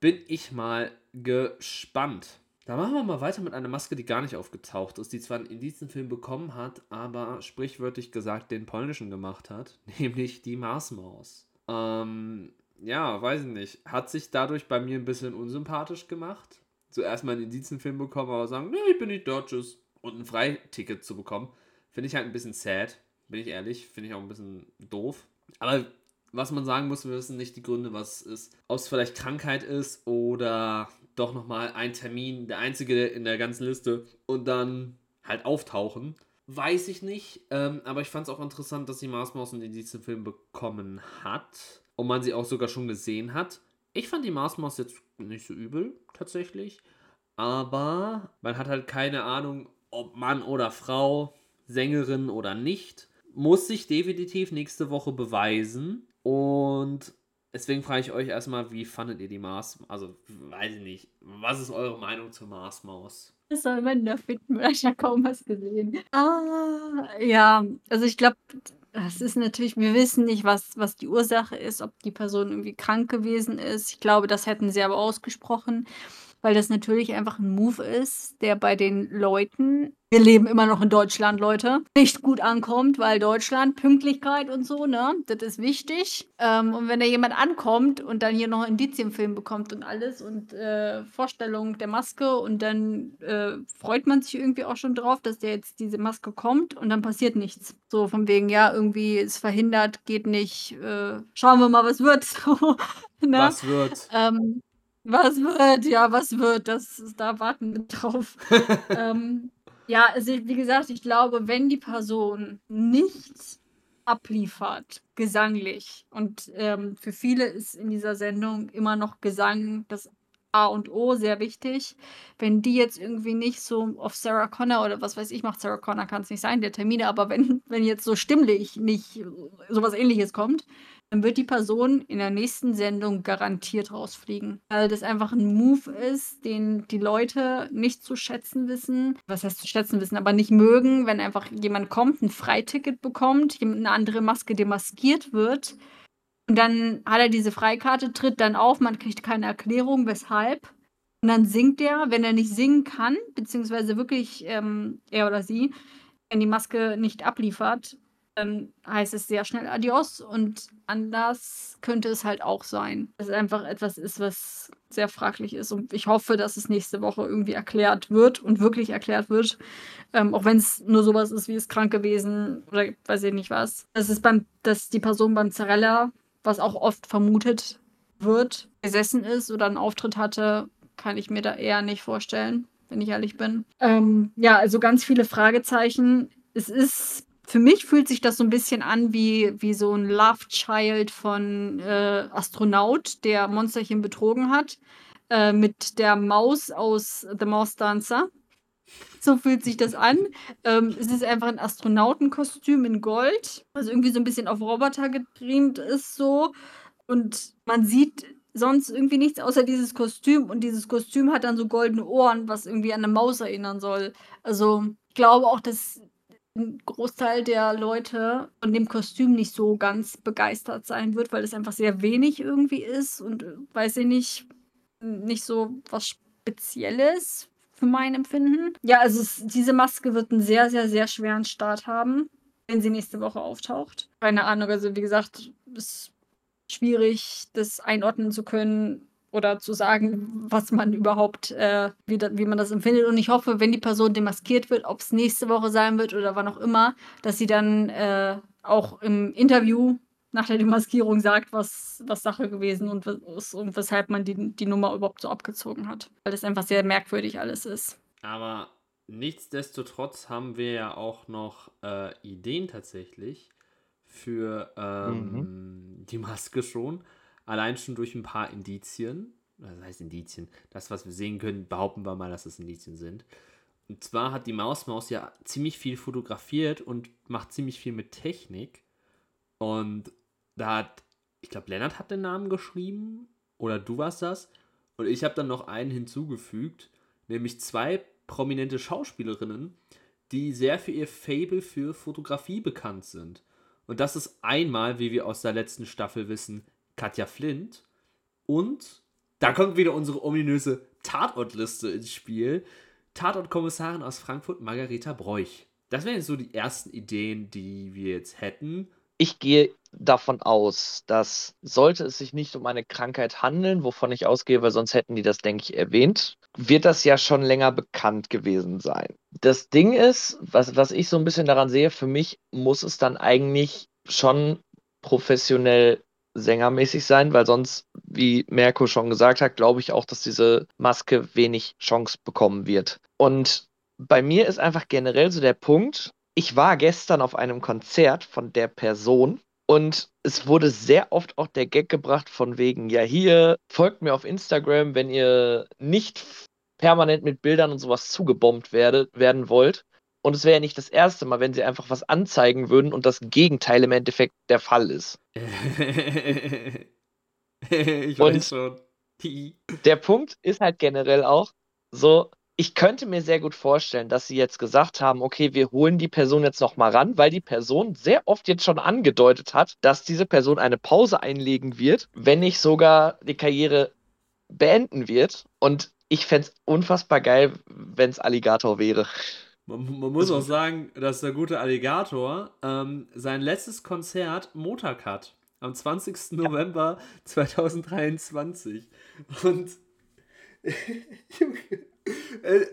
Bin ich mal gespannt. Da machen wir mal weiter mit einer Maske, die gar nicht aufgetaucht ist, die zwar einen Indizienfilm bekommen hat, aber sprichwörtlich gesagt den polnischen gemacht hat, nämlich die Marsmaus. Ähm, ja, weiß ich nicht. Hat sich dadurch bei mir ein bisschen unsympathisch gemacht. Zuerst mal einen Indizienfilm bekommen, aber sagen, nee, ich bin nicht Deutsches. Und ein Freiticket zu bekommen, finde ich halt ein bisschen sad, bin ich ehrlich. Finde ich auch ein bisschen doof. Aber was man sagen muss, wir wissen nicht die Gründe, was ist. Ob es vielleicht Krankheit ist oder doch nochmal ein Termin, der einzige in der ganzen Liste und dann halt auftauchen. Weiß ich nicht, ähm, aber ich fand es auch interessant, dass sie Mars Maus in diesem Film bekommen hat und man sie auch sogar schon gesehen hat. Ich fand die Mars Maus jetzt nicht so übel, tatsächlich. Aber man hat halt keine Ahnung, ob Mann oder Frau, Sängerin oder nicht. Muss sich definitiv nächste Woche beweisen. Und Deswegen frage ich euch erstmal, wie fandet ihr die Mars? Also, weiß ich nicht. Was ist eure Meinung zur Marsmaus? Was soll man da finden? Ich habe kaum was gesehen. Ah, ja, also ich glaube, das ist natürlich, wir wissen nicht, was, was die Ursache ist, ob die Person irgendwie krank gewesen ist. Ich glaube, das hätten sie aber ausgesprochen weil das natürlich einfach ein Move ist, der bei den Leuten, wir leben immer noch in Deutschland, Leute, nicht gut ankommt, weil Deutschland, Pünktlichkeit und so, ne, das ist wichtig. Ähm, und wenn da jemand ankommt und dann hier noch einen Indizienfilm bekommt und alles und äh, Vorstellung der Maske und dann äh, freut man sich irgendwie auch schon drauf, dass der jetzt diese Maske kommt und dann passiert nichts. So von wegen, ja, irgendwie ist verhindert, geht nicht, äh, schauen wir mal, was wird. ne? Was wird? Ähm, was wird? Ja, was wird? Das da warten wir drauf. ähm, ja, also wie gesagt, ich glaube, wenn die Person nichts abliefert, gesanglich, und ähm, für viele ist in dieser Sendung immer noch Gesang das A und O sehr wichtig. Wenn die jetzt irgendwie nicht so auf Sarah Connor oder was weiß ich macht, Sarah Connor kann es nicht sein, der Termine, aber wenn, wenn jetzt so stimmlich nicht sowas ähnliches kommt, dann wird die Person in der nächsten Sendung garantiert rausfliegen. Weil das einfach ein Move ist, den die Leute nicht zu schätzen wissen. Was heißt zu schätzen wissen, aber nicht mögen, wenn einfach jemand kommt, ein Freiticket bekommt, eine andere Maske demaskiert wird. Und dann hat er diese Freikarte, tritt dann auf, man kriegt keine Erklärung, weshalb. Und dann singt er, wenn er nicht singen kann, beziehungsweise wirklich ähm, er oder sie, wenn die Maske nicht abliefert, dann heißt es sehr schnell Adios und anders könnte es halt auch sein. Dass es einfach etwas ist, was sehr fraglich ist und ich hoffe, dass es nächste Woche irgendwie erklärt wird und wirklich erklärt wird. Ähm, auch wenn es nur sowas ist wie es krank gewesen oder weiß ich nicht was. Das ist beim, dass die Person beim Zarella, was auch oft vermutet wird, gesessen ist oder einen Auftritt hatte, kann ich mir da eher nicht vorstellen, wenn ich ehrlich bin. Ähm, ja, also ganz viele Fragezeichen. Es ist für mich fühlt sich das so ein bisschen an wie, wie so ein Love Child von äh, Astronaut, der Monsterchen betrogen hat, äh, mit der Maus aus The Mouse Dancer. So fühlt sich das an. Ähm, es ist einfach ein Astronautenkostüm in Gold, was irgendwie so ein bisschen auf Roboter getrimmt ist so. Und man sieht sonst irgendwie nichts außer dieses Kostüm und dieses Kostüm hat dann so goldene Ohren, was irgendwie an 'ne Maus erinnern soll. Also, ich glaube auch, dass 'n Großteil der Leute von dem Kostüm nicht so ganz begeistert sein wird, weil es einfach sehr wenig irgendwie ist und, äh, weiß ich nicht, nicht so was Spezielles für mein Empfinden. Ja, also es diese Maske wird 'n sehr, sehr, sehr schweren Start haben, wenn sie nächste Woche auftaucht. Keine Ahnung, also wie gesagt, ist schwierig, das einordnen zu können oder zu sagen, was man überhaupt, äh, wie, da, wie man das empfindet. Und ich hoffe, wenn die Person demaskiert wird, ob es nächste Woche sein wird oder wann auch immer, dass sie dann äh, auch im Interview nach der Demaskierung sagt, was, was Sache gewesen und, ist und weshalb man die, die Nummer überhaupt so abgezogen hat. Weil das einfach sehr merkwürdig alles ist. Aber nichtsdestotrotz haben wir ja auch noch äh, Ideen tatsächlich für ähm, mhm. die Maske schon. Allein schon durch ein paar Indizien. Was heißt Indizien? Das, was wir sehen können, behaupten wir mal, dass es Indizien sind. Und zwar hat die Mausmaus ja ziemlich viel fotografiert und macht ziemlich viel mit Technik. Und da hat, ich glaube, Lennart hat den Namen geschrieben. Oder du warst das. Und ich habe dann noch einen hinzugefügt. Nämlich zwei prominente Schauspielerinnen, die sehr für ihr Fable für Fotografie bekannt sind. Und das ist einmal, wie wir aus der letzten Staffel wissen, Katja Flint. Und da kommt wieder unsere ominöse Tatortliste ins Spiel. Tatortkommissarin aus Frankfurt, Margareta Broich. Das wären jetzt so die ersten Ideen, die wir jetzt hätten. Ich gehe davon aus, dass sollte es sich nicht um eine Krankheit handeln, wovon ich ausgehe, weil sonst hätten die das, denke ich, erwähnt, wird das ja schon länger bekannt gewesen sein. Das Ding ist, was, was ich so ein bisschen daran sehe, für mich muss es dann eigentlich schon professionell sängermäßig sein, weil sonst, wie Merko schon gesagt hat, glaube ich auch, dass diese Maske wenig Chance bekommen wird. Und bei mir ist einfach generell so der Punkt, ich war gestern auf einem Konzert von der Person und es wurde sehr oft auch der Gag gebracht von wegen, ja hier, folgt mir auf Instagram, wenn ihr nicht permanent mit Bildern und sowas zugebombt werdet, werden wollt. Und es wäre ja nicht das erste Mal, wenn sie einfach was anzeigen würden und das Gegenteil im Endeffekt der Fall ist. Ich weiß und schon. der Punkt ist halt generell auch so, ich könnte mir sehr gut vorstellen, dass sie jetzt gesagt haben, okay, wir holen die Person jetzt noch mal ran, weil die Person sehr oft jetzt schon angedeutet hat, dass diese Person eine Pause einlegen wird, wenn nicht sogar die Karriere beenden wird. Und ich fände es unfassbar geil, wenn es Alligator wäre. Man, man, muss auch sagen, dass der gute Alligator ähm, sein letztes Konzert Montag hat. Am 20. November 2023. Und äh,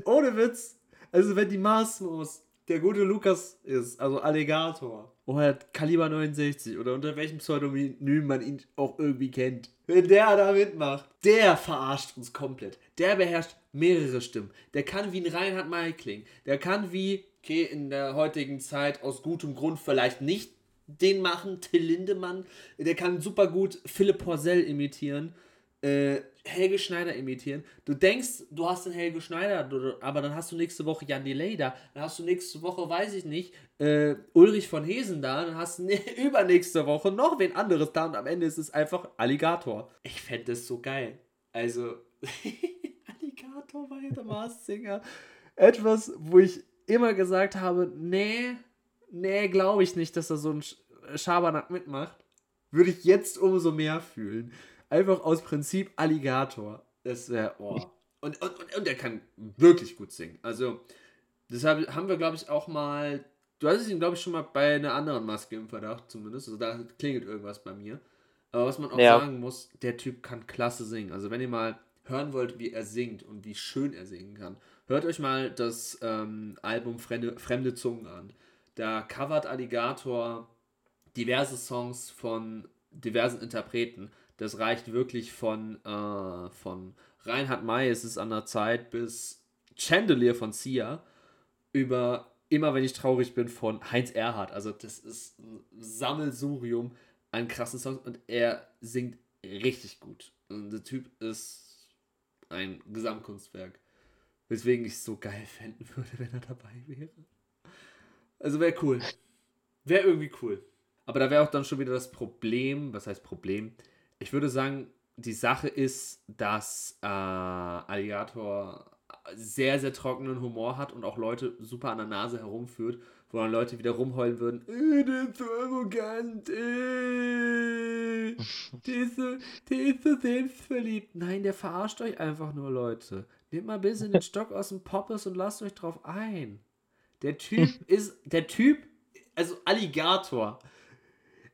ohne Witz, also wenn die Maßmaus der gute Lukas ist, also Alligator, oder Kaliber 69 oder unter welchem Pseudonym man ihn auch irgendwie kennt, wenn der da mitmacht, der verarscht uns komplett. Der beherrscht mehrere Stimmen. Der kann wie ein Reinhard May klingen. Der kann wie, okay, in der heutigen Zeit aus gutem Grund vielleicht nicht den machen, Till Lindemann. Der kann super gut Philipp Porzell imitieren äh, Helge Schneider imitieren. Du denkst, du hast den Helge Schneider, aber dann hast du nächste Woche Jan Delay da, dann hast du nächste Woche, weiß ich nicht, äh, Ulrich von Hesen da, dann hast du übernächste Woche noch wen anderes da und am Ende ist es einfach Alligator. Ich fände das so geil. Also, Alligator war der Mars Singer. Etwas, wo ich immer gesagt habe, nee, nee, glaube ich nicht, dass er so ein Schabernack mitmacht. Würde ich jetzt umso mehr fühlen. Einfach aus Prinzip Alligator. Das wäre, oh. Und, und, und, und er kann wirklich gut singen. Also, deshalb haben wir, glaube ich, auch mal. Du hattest ihn, glaube ich, schon mal bei einer anderen Maske im Verdacht, zumindest. Also, da klingelt irgendwas bei mir. Aber was man auch ja. sagen muss, der Typ kann klasse singen. Also, wenn ihr mal hören wollt, wie er singt und wie schön er singen kann, hört euch mal das ähm, Album Fremde, Fremde Zungen an. Da covert Alligator diverse Songs von diversen Interpreten. Das reicht wirklich von, äh, von Reinhard May, es ist an der Zeit, bis Chandelier von Sia, über Immer wenn ich traurig bin von Heinz Erhardt. Also das ist ein Sammelsurium an krassen Songs und er singt richtig gut. Und der Typ ist ein Gesamtkunstwerk. Weswegen ich es so geil fänden würde, wenn er dabei wäre. Also wäre cool. Wäre irgendwie cool. Aber da wäre auch dann schon wieder das Problem, was heißt Problem? Ich würde sagen, die Sache ist, dass äh, Alligator sehr, sehr trockenen Humor hat und auch Leute super an der Nase herumführt, wo dann Leute wieder rumheulen würden, äh, der ist so arrogant, äh, der, ist so, der ist so selbstverliebt. Nein, der verarscht euch einfach nur, Leute. Nehmt mal ein bisschen den Stock aus dem Poppes und lasst euch drauf ein. Der Typ ist, der Typ, also Alligator,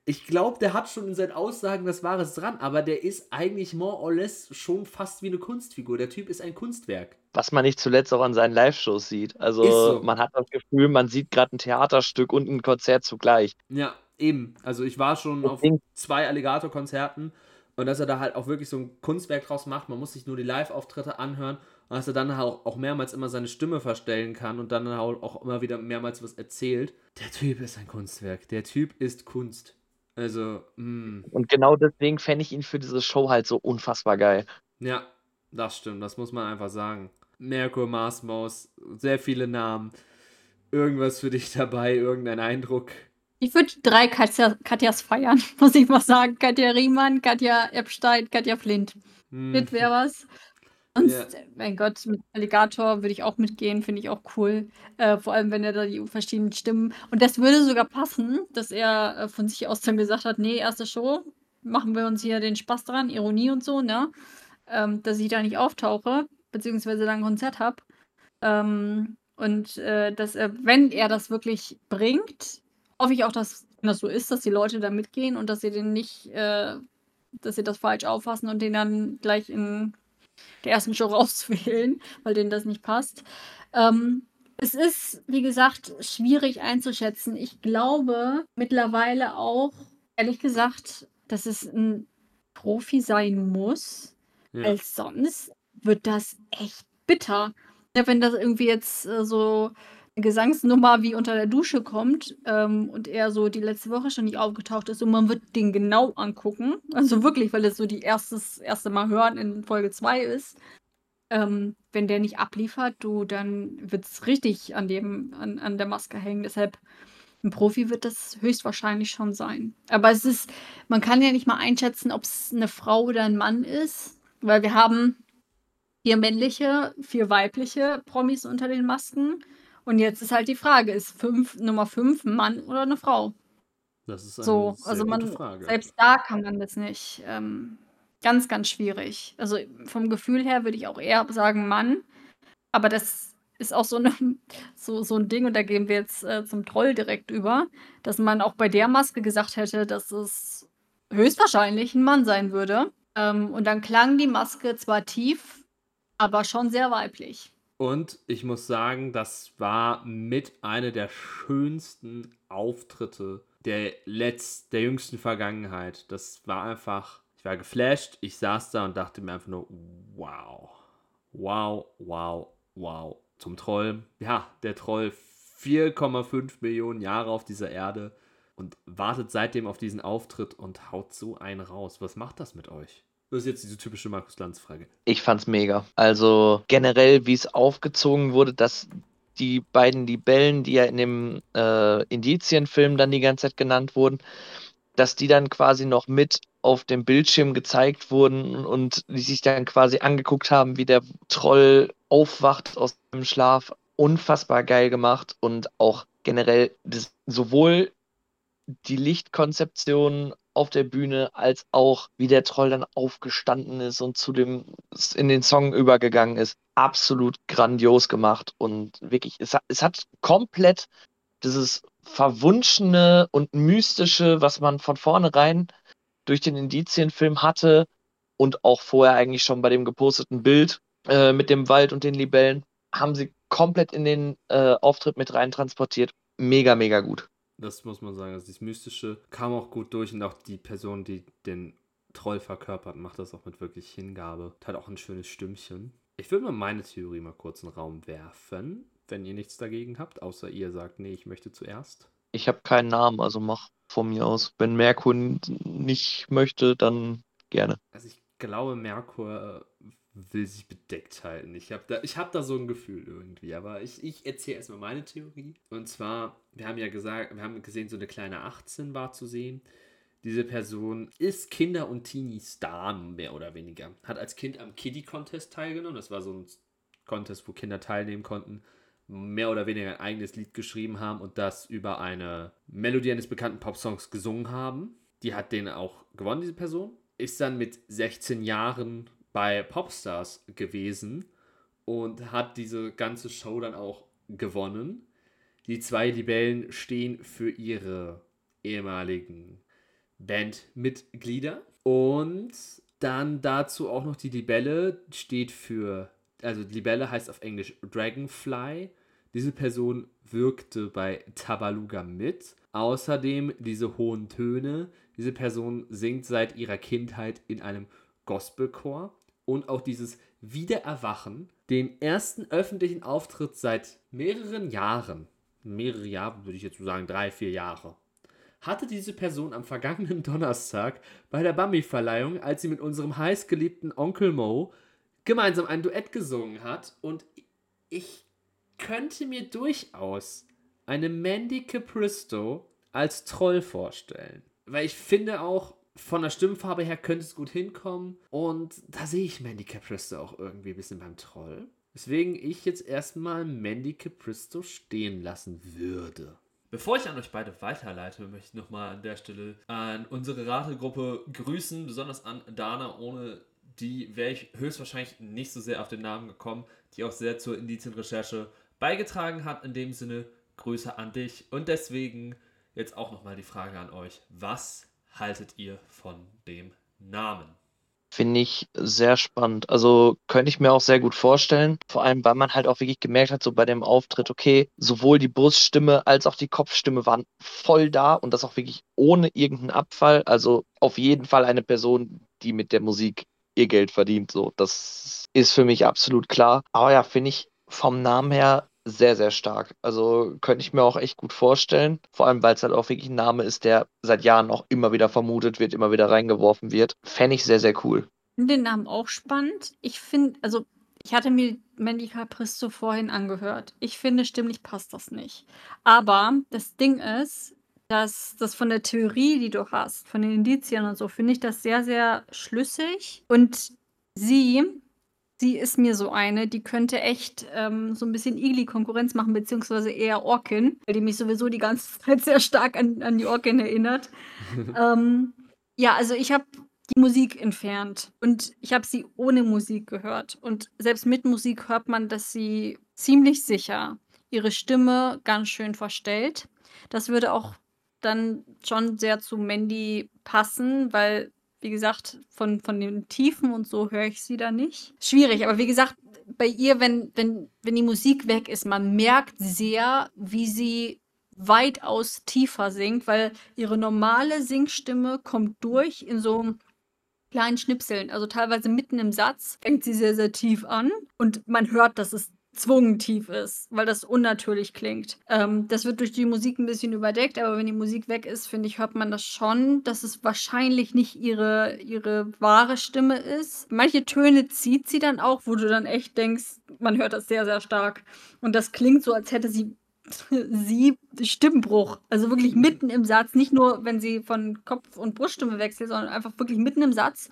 ich glaube, der hat schon in seinen Aussagen was Wahres dran, aber der ist eigentlich more or less schon fast wie eine Kunstfigur. Der Typ ist ein Kunstwerk. Was man nicht zuletzt auch an seinen Live-Shows sieht. Also so. man hat das Gefühl, man sieht gerade ein Theaterstück und ein Konzert zugleich. Ja, eben. Also ich war schon auf Deswegen- zwei Alligator-Konzerten und dass er da halt auch wirklich so ein Kunstwerk draus macht. Man muss sich nur die Live-Auftritte anhören und dass er dann auch, auch mehrmals immer seine Stimme verstellen kann und dann auch immer wieder mehrmals was erzählt. Der Typ ist ein Kunstwerk. Der Typ ist Kunst. Also, mh. Und genau deswegen fände ich ihn für diese Show halt so unfassbar geil. Ja, das stimmt, das muss man einfach sagen. Merkur, Mars Maus, sehr viele Namen. Irgendwas für dich dabei, irgendein Eindruck. Ich würde drei Katja, Katjas feiern, muss ich mal sagen. Katja Riemann, Katja Epstein, Katja Flint. Hm, Das wäre was. Und Ja. mein Gott, mit Alligator würde ich auch mitgehen, finde ich auch cool. Äh, vor allem, wenn er da die verschiedenen Stimmen. Und das würde sogar passen, dass er äh, von sich aus dann gesagt hat: Nee, erste Show, machen wir uns hier den Spaß dran, Ironie und so, ne? Ähm, dass ich da nicht auftauche, beziehungsweise da ein Konzert habe. Ähm, und äh, dass er, wenn er das wirklich bringt, hoffe ich auch, dass das so ist, dass die Leute da mitgehen und dass sie den nicht, äh, dass sie das falsch auffassen und den dann gleich in der ersten Show rauswählen, weil denen das nicht passt. Ähm, es ist, wie gesagt, schwierig einzuschätzen. Ich glaube mittlerweile auch, ehrlich gesagt, dass es ein Profi sein muss, ja. als sonst wird das echt bitter. Ja, wenn das irgendwie jetzt äh, so Gesangsnummer wie unter der Dusche kommt ähm, und er so die letzte Woche schon nicht aufgetaucht ist und man wird den genau angucken, also wirklich, weil es so die erstes, erste Mal hören in Folge 2 ist, ähm, wenn der nicht abliefert, du, dann wird es richtig an, dem, an, an der Maske hängen. Deshalb ein Profi wird das höchstwahrscheinlich schon sein. Aber es ist, man kann ja nicht mal einschätzen, ob es eine Frau oder ein Mann ist, weil wir haben vier männliche, vier weibliche Promis unter den Masken. Und jetzt ist halt die Frage, ist fünf, Nummer 5 ein Mann oder eine Frau? Das ist eine So, also gute man, Frage. selbst da kann man das nicht. Ähm, ganz, ganz schwierig. Also vom Gefühl her würde ich auch eher sagen Mann. Aber das ist auch so, eine, so, so ein Ding, und da gehen wir jetzt äh, zum Troll direkt über, dass man auch bei der Maske gesagt hätte, dass es höchstwahrscheinlich ein Mann sein würde. Ähm, und dann klang die Maske zwar tief, aber schon sehr weiblich. Und ich muss sagen, das war mit einer der schönsten Auftritte der letz der jüngsten Vergangenheit. Das war einfach, ich war geflasht, ich saß da und dachte mir einfach nur, wow, wow, wow, wow. Zum Troll, ja, der Troll 4,5 Millionen Jahre auf dieser Erde und wartet seitdem auf diesen Auftritt und haut so einen raus. Was macht das mit euch? Das ist jetzt diese typische Markus Lanz-Frage. Ich fand's mega. Also generell, wie es aufgezogen wurde, dass die beiden Libellen, die ja in dem äh, Indizienfilm dann die ganze Zeit genannt wurden, dass die dann quasi noch mit auf dem Bildschirm gezeigt wurden und die sich dann quasi angeguckt haben, wie der Troll aufwacht aus dem Schlaf. Unfassbar geil gemacht und auch generell das, sowohl die Lichtkonzeption auf der Bühne, als auch wie der Troll dann aufgestanden ist und zu dem in den Song übergegangen ist. Absolut grandios gemacht und wirklich, es hat, es hat komplett dieses verwunschene und mystische, was man von vornherein durch den Indizienfilm hatte und auch vorher eigentlich schon bei dem geposteten Bild äh, mit dem Wald und den Libellen, haben sie komplett in den äh, Auftritt mit rein transportiert. Mega, mega gut. Das muss man sagen. Also dieses Mystische kam auch gut durch und auch die Person, die den Troll verkörpert, macht das auch mit wirklich Hingabe. Hat auch ein schönes Stimmchen. Ich würde mal meine Theorie mal kurz in den Raum werfen, wenn ihr nichts dagegen habt, außer ihr sagt, nee, ich möchte zuerst. Ich habe keinen Namen, also mach von mir aus. Wenn Merkur nicht möchte, dann gerne. Also ich glaube, Merkur will sich bedeckt halten. Ich habe da, hab da so ein Gefühl irgendwie. Aber ich, ich erzähle erstmal meine Theorie. Und zwar, wir haben ja gesagt, wir haben gesehen, so eine kleine 18 war zu sehen. Diese Person ist Kinder- und Teenie-Star, mehr oder weniger. Hat als Kind am Kiddie-Contest teilgenommen. Das war so ein Contest, wo Kinder teilnehmen konnten. Mehr oder weniger ein eigenes Lied geschrieben haben und das über eine Melodie eines bekannten Popsongs gesungen haben. Die hat den auch gewonnen, diese Person. Ist dann mit 16 Jahren bei Popstars gewesen und hat diese ganze Show dann auch gewonnen. Die zwei Libellen stehen für ihre ehemaligen Bandmitglieder. Und dann dazu auch noch die Libelle steht für, also Libelle heißt auf Englisch Dragonfly. Diese Person wirkte bei Tabaluga mit. Außerdem diese hohen Töne. Diese Person singt seit ihrer Kindheit in einem Gospelchor und auch dieses Wiedererwachen, den ersten öffentlichen Auftritt seit mehreren Jahren, mehrere Jahre würde ich jetzt so sagen, drei, vier Jahre, hatte diese Person am vergangenen Donnerstag bei der Bambi-Verleihung, als sie mit unserem heißgeliebten Onkel Mo gemeinsam ein Duett gesungen hat. Und ich könnte mir durchaus eine Mandy Capristo als Troll vorstellen. Weil ich finde auch, von der Stimmfarbe her könnte es gut hinkommen. Und da sehe ich Mandy Capristo auch irgendwie ein bisschen beim Troll. Weswegen ich jetzt erstmal Mandy Capristo stehen lassen würde. Bevor ich an euch beide weiterleite, möchte ich nochmal an der Stelle an unsere Rategruppe grüßen, besonders an Dana, ohne die wäre ich höchstwahrscheinlich nicht so sehr auf den Namen gekommen, die auch sehr zur Indizienrecherche beigetragen hat. In dem Sinne, Grüße an dich. Und deswegen jetzt auch nochmal die Frage an euch. Was haltet ihr von dem Namen? Finde ich sehr spannend. Also könnte ich mir auch sehr gut vorstellen. Vor allem, weil man halt auch wirklich gemerkt hat, so bei dem Auftritt, okay, sowohl die Bruststimme als auch die Kopfstimme waren voll da und das auch wirklich ohne irgendeinen Abfall. Also auf jeden Fall eine Person, die mit der Musik ihr Geld verdient. So, das ist für mich absolut klar. Aber ja, finde ich vom Namen her sehr, sehr stark. Also könnte ich mir auch echt gut vorstellen. Vor allem, weil es halt auch wirklich ein Name ist, der seit Jahren auch immer wieder vermutet wird, immer wieder reingeworfen wird. Fände ich sehr, sehr cool. Ich finde den Namen auch spannend. Ich finde, also ich hatte mir Mandy Capristo vorhin angehört. Ich finde, stimmlich passt das nicht. Aber das Ding ist, dass das von der Theorie, die du hast, von den Indizien und so, finde ich das sehr, sehr schlüssig. Und sie sie ist mir so eine, die könnte echt ähm, so ein bisschen Igli-Konkurrenz machen, beziehungsweise eher Orkin, weil die mich sowieso die ganze Zeit sehr stark an, an die Orkin erinnert. ähm, ja, also ich habe die Musik entfernt und ich habe sie ohne Musik gehört. Und selbst mit Musik hört man, dass sie ziemlich sicher ihre Stimme ganz schön verstellt. Das würde auch dann schon sehr zu Mandy passen, weil wie gesagt, von, von den Tiefen und so höre ich sie da nicht. Schwierig, aber wie gesagt, bei ihr, wenn, wenn, wenn die Musik weg ist, man merkt sehr, wie sie weitaus tiefer singt, weil ihre normale Singstimme kommt durch in so kleinen Schnipseln. Also teilweise mitten im Satz fängt sie sehr, sehr tief an und man hört, dass es zwungen tief ist, weil das unnatürlich klingt. Ähm, das wird durch die Musik ein bisschen überdeckt, aber wenn die Musik weg ist, finde ich, hört man das schon, dass es wahrscheinlich nicht ihre, ihre wahre Stimme ist. Manche Töne zieht sie dann auch, wo du dann echt denkst, man hört das sehr, sehr stark. Und das klingt so, als hätte sie sie Stimmbruch. Also wirklich mitten im Satz, nicht nur, wenn sie von Kopf- und Bruststimme wechselt, sondern einfach wirklich mitten im Satz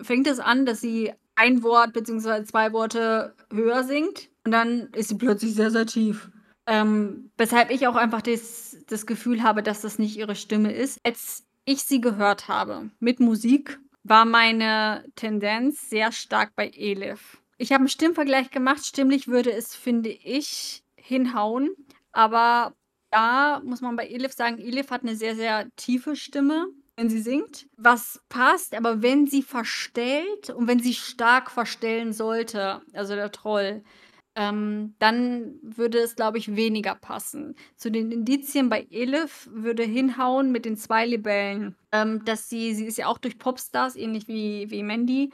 fängt es an, dass sie ein Wort bzw. zwei Worte höher singt und dann ist sie plötzlich sehr, sehr tief. Ähm, weshalb ich auch einfach das, das Gefühl habe, dass das nicht ihre Stimme ist. Als ich sie gehört habe mit Musik, war meine Tendenz sehr stark bei Elif. Ich habe einen Stimmvergleich gemacht. Stimmlich würde es, finde ich, hinhauen. Aber da muss man bei Elif sagen, Elif hat eine sehr, sehr tiefe Stimme, wenn sie singt, was passt. Aber wenn sie verstellt und wenn sie stark verstellen sollte, also der Troll, ähm, dann würde es, glaube ich, weniger passen. Zu den Indizien bei Elif würde hinhauen mit den zwei Libellen, ähm, dass sie, sie ist ja auch durch Popstars, ähnlich wie, wie Mandy,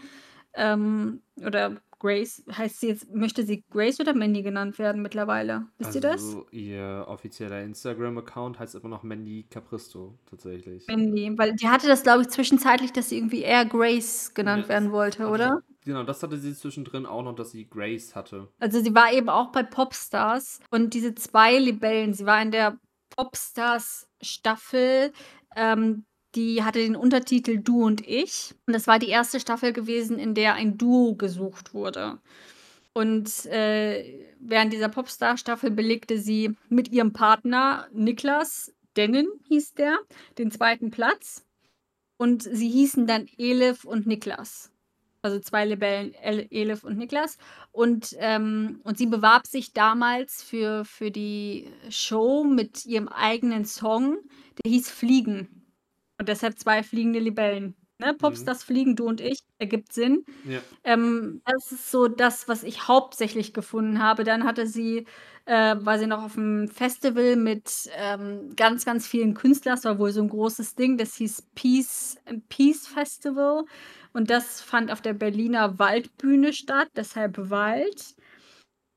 ähm, oder Grace, heißt sie jetzt, möchte sie Grace oder Mandy genannt werden mittlerweile? Wisst ihr das? Also ihr offizieller Instagram-Account heißt immer noch Mandy Capristo, tatsächlich. Mandy, weil die hatte das, glaube ich, zwischenzeitlich, dass sie irgendwie eher Grace genannt Ja, werden wollte, oder? Genau, das hatte sie zwischendrin auch noch, dass sie Grace hatte. Also sie war eben auch bei Popstars und diese zwei Libellen, sie war in der Popstars-Staffel, ähm, die hatte den Untertitel Du und ich. Und das war die erste Staffel gewesen, in der ein Duo gesucht wurde. Und äh, während dieser Popstar-Staffel belegte sie mit ihrem Partner Niklas Dennen, hieß der, den zweiten Platz. Und sie hießen dann Elif und Niklas. Also zwei Libellen, El Elif und Niklas. Und, ähm, und sie bewarb sich damals für, für die Show mit ihrem eigenen Song, der hieß Fliegen. Und deshalb zwei fliegende Libellen. Ne? Popstars mhm. fliegen, du und ich, ergibt Sinn. Ja. Ähm, das ist so das, was ich hauptsächlich gefunden habe. Dann hatte sie, äh, war sie noch auf einem Festival mit ähm, ganz, ganz vielen Künstlern. Das war wohl so ein großes Ding. Das hieß Peace, Peace Festival. Und das fand auf der Berliner Waldbühne statt, deshalb Wald.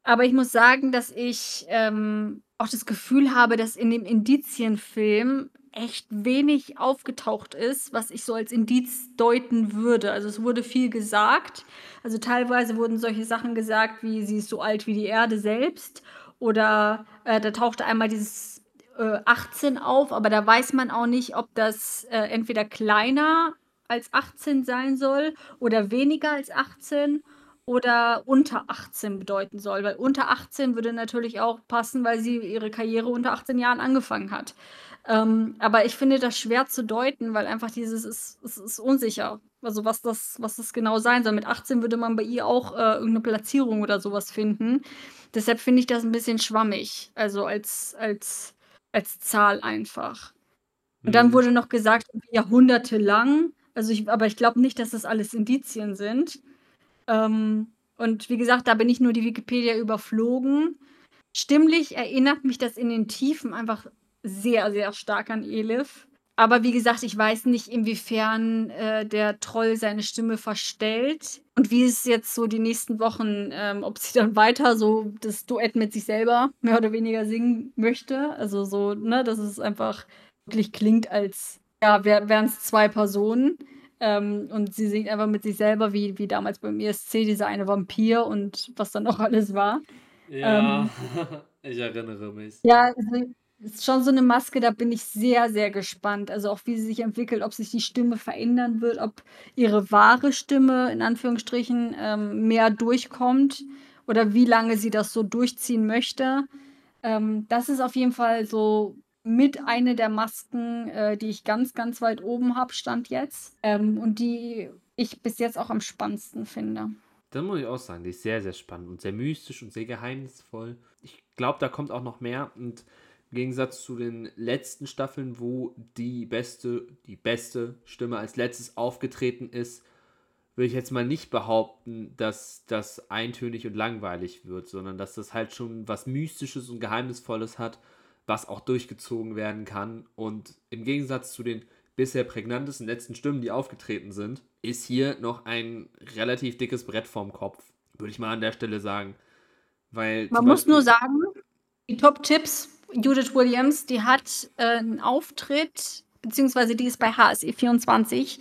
Aber ich muss sagen, dass ich ähm, auch das Gefühl habe, dass in dem Indizienfilm echt wenig aufgetaucht ist, was ich so als Indiz deuten würde. Also es wurde viel gesagt. Also teilweise wurden solche Sachen gesagt, wie sie ist so alt wie die Erde selbst. Oder äh, da tauchte einmal dieses äh, 18 auf, aber da weiß man auch nicht, ob das äh, entweder kleiner als 18 sein soll oder weniger als 18 oder unter 18 bedeuten soll, weil unter 18 würde natürlich auch passen, weil sie ihre Karriere unter 18 Jahren angefangen hat. Ähm, aber ich finde das schwer zu deuten, weil einfach dieses ist, es ist unsicher. Also was das, was das genau sein soll. Mit 18 würde man bei ihr auch äh, irgendeine Platzierung oder sowas finden. Deshalb finde ich das ein bisschen schwammig. Also als, als, als Zahl einfach. Und dann mhm. wurde noch gesagt, jahrhundertelang. Also ich, aber ich glaube nicht, dass das alles Indizien sind. Ähm, und wie gesagt, da bin ich nur die Wikipedia überflogen. Stimmlich erinnert mich das in den Tiefen einfach sehr, sehr stark an Elif. Aber wie gesagt, ich weiß nicht, inwiefern äh, der Troll seine Stimme verstellt und wie es jetzt so die nächsten Wochen, ähm, ob sie dann weiter so das Duett mit sich selber mehr oder weniger singen möchte. Also so, ne, dass es einfach wirklich klingt, als ja, wären es zwei Personen. Ähm, und sie singt einfach mit sich selber, wie, wie damals beim ESC, dieser eine Vampir und was dann auch alles war. Ja, ähm, ich erinnere mich. Ja, also, ist schon so eine Maske, da bin ich sehr, sehr gespannt. Also auch wie sie sich entwickelt, ob sich die Stimme verändern wird, ob ihre wahre Stimme in Anführungsstrichen ähm, mehr durchkommt oder wie lange sie das so durchziehen möchte. Ähm, das ist auf jeden Fall so mit eine der Masken, äh, die ich ganz, ganz weit oben habe, stand jetzt. Ähm, und die ich bis jetzt auch am spannendsten finde. Dann muss ich auch sagen, die ist sehr, sehr spannend und sehr mystisch und sehr geheimnisvoll. Ich glaube, da kommt auch noch mehr und im Gegensatz zu den letzten Staffeln, wo die beste, die beste Stimme als letztes aufgetreten ist, würde ich jetzt mal nicht behaupten, dass das eintönig und langweilig wird, sondern dass das halt schon was Mystisches und Geheimnisvolles hat, was auch durchgezogen werden kann. Und im Gegensatz zu den bisher prägnantesten letzten Stimmen, die aufgetreten sind, ist hier noch ein relativ dickes Brett vorm Kopf, würde ich mal an der Stelle sagen. Weil Man muss nur sagen, die Top-Tipps Judith Williams, die hat äh, einen Auftritt, beziehungsweise die ist bei HSE24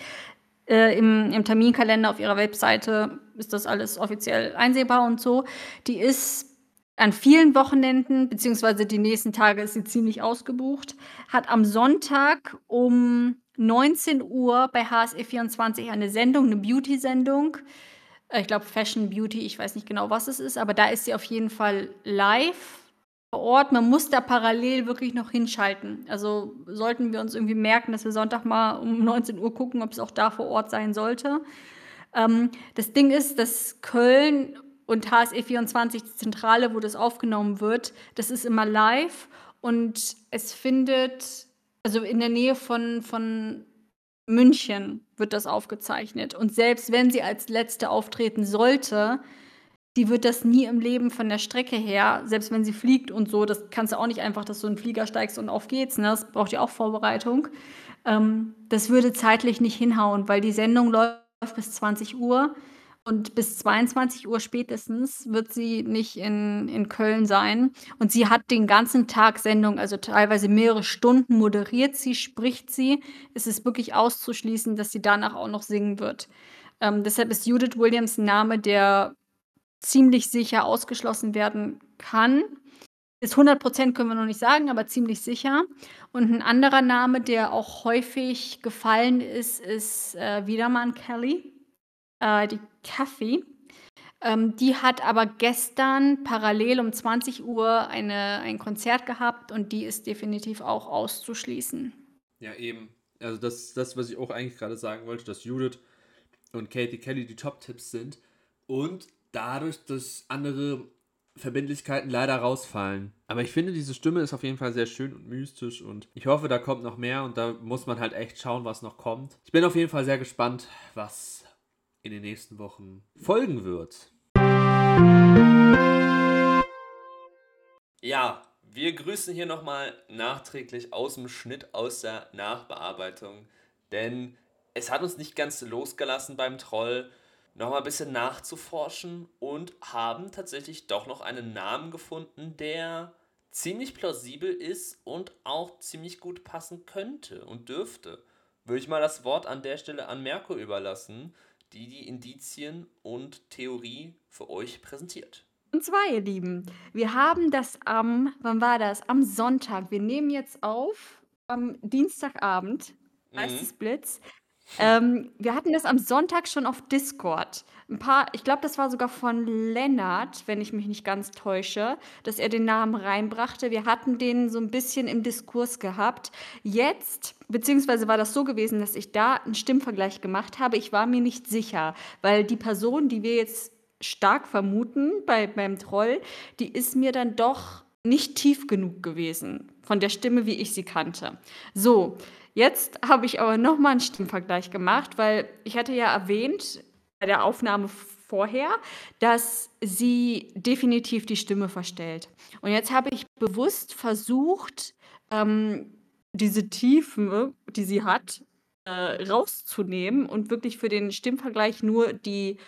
äh, im, im Terminkalender auf ihrer Webseite ist das alles offiziell einsehbar und so. Die ist an vielen Wochenenden, beziehungsweise die nächsten Tage ist sie ziemlich ausgebucht, hat am Sonntag um 19 Uhr bei HSE24 eine Sendung, eine Beauty-Sendung. Äh, ich glaube Fashion Beauty, ich weiß nicht genau, was es ist, aber da ist sie auf jeden Fall live Ort. Man muss da parallel wirklich noch hinschalten. Also sollten wir uns irgendwie merken, dass wir Sonntag mal um 19 Uhr gucken, ob es auch da vor Ort sein sollte. Ähm, das Ding ist, dass Köln und HSE24, die Zentrale, wo das aufgenommen wird, das ist immer live und es findet, also in der Nähe von, von München wird das aufgezeichnet. Und selbst wenn sie als letzte auftreten sollte, die wird das nie im Leben von der Strecke her, selbst wenn sie fliegt und so, das kannst du auch nicht einfach, dass du in den Flieger steigst und auf geht's, ne? das braucht ja auch Vorbereitung. Ähm, das würde zeitlich nicht hinhauen, weil die Sendung läuft bis 20 Uhr und bis 22 Uhr spätestens wird sie nicht in, in Köln sein. Und sie hat den ganzen Tag Sendung, also teilweise mehrere Stunden moderiert sie, spricht sie. Es ist wirklich auszuschließen, dass sie danach auch noch singen wird. Ähm, deshalb ist Judith Williams ein Name, der ziemlich sicher ausgeschlossen werden kann. Ist 100% können wir noch nicht sagen, aber ziemlich sicher. Und ein anderer Name, der auch häufig gefallen ist, ist äh, wieder mal Kelly, äh, die Kathy. Ähm, die hat aber gestern parallel um 20 Uhr eine, ein Konzert gehabt und die ist definitiv auch auszuschließen. Ja, eben. Also das das, was ich auch eigentlich gerade sagen wollte, dass Judith und Katie Kelly die Top-Tipps sind und dadurch, dass andere Verbindlichkeiten leider rausfallen. Aber ich finde, diese Stimme ist auf jeden Fall sehr schön und mystisch und ich hoffe, da kommt noch mehr und da muss man halt echt schauen, was noch kommt. Ich bin auf jeden Fall sehr gespannt, was in den nächsten Wochen folgen wird. Ja, wir grüßen hier nochmal nachträglich aus dem Schnitt, aus der Nachbearbeitung, denn es hat uns nicht ganz losgelassen beim Troll, nochmal ein bisschen nachzuforschen und haben tatsächlich doch noch einen Namen gefunden, der ziemlich plausibel ist und auch ziemlich gut passen könnte und dürfte. Würde ich mal das Wort an der Stelle an Merkur überlassen, die die Indizien und Theorie für euch präsentiert. Und zwar, ihr Lieben, wir haben das am, wann war das? Am Sonntag. Wir nehmen jetzt auf am Dienstagabend, Geistesblitz. Mhm. Ähm, wir hatten das am Sonntag schon auf Discord. Ein paar, ich glaube, das war sogar von Lennart, wenn ich mich nicht ganz täusche, dass er den Namen reinbrachte. Wir hatten den so ein bisschen im Diskurs gehabt. Jetzt, beziehungsweise war das so gewesen, dass ich da einen Stimmvergleich gemacht habe. Ich war mir nicht sicher, weil die Person, die wir jetzt stark vermuten bei, beim Troll, die ist mir dann doch nicht tief genug gewesen von der Stimme, wie ich sie kannte. So, Jetzt habe ich aber nochmal einen Stimmvergleich gemacht, weil ich hatte ja erwähnt bei der Aufnahme vorher, dass sie definitiv die Stimme verstellt. Und jetzt habe ich bewusst versucht, ähm, diese Tiefe, die sie hat, äh, rauszunehmen und wirklich für den Stimmvergleich nur die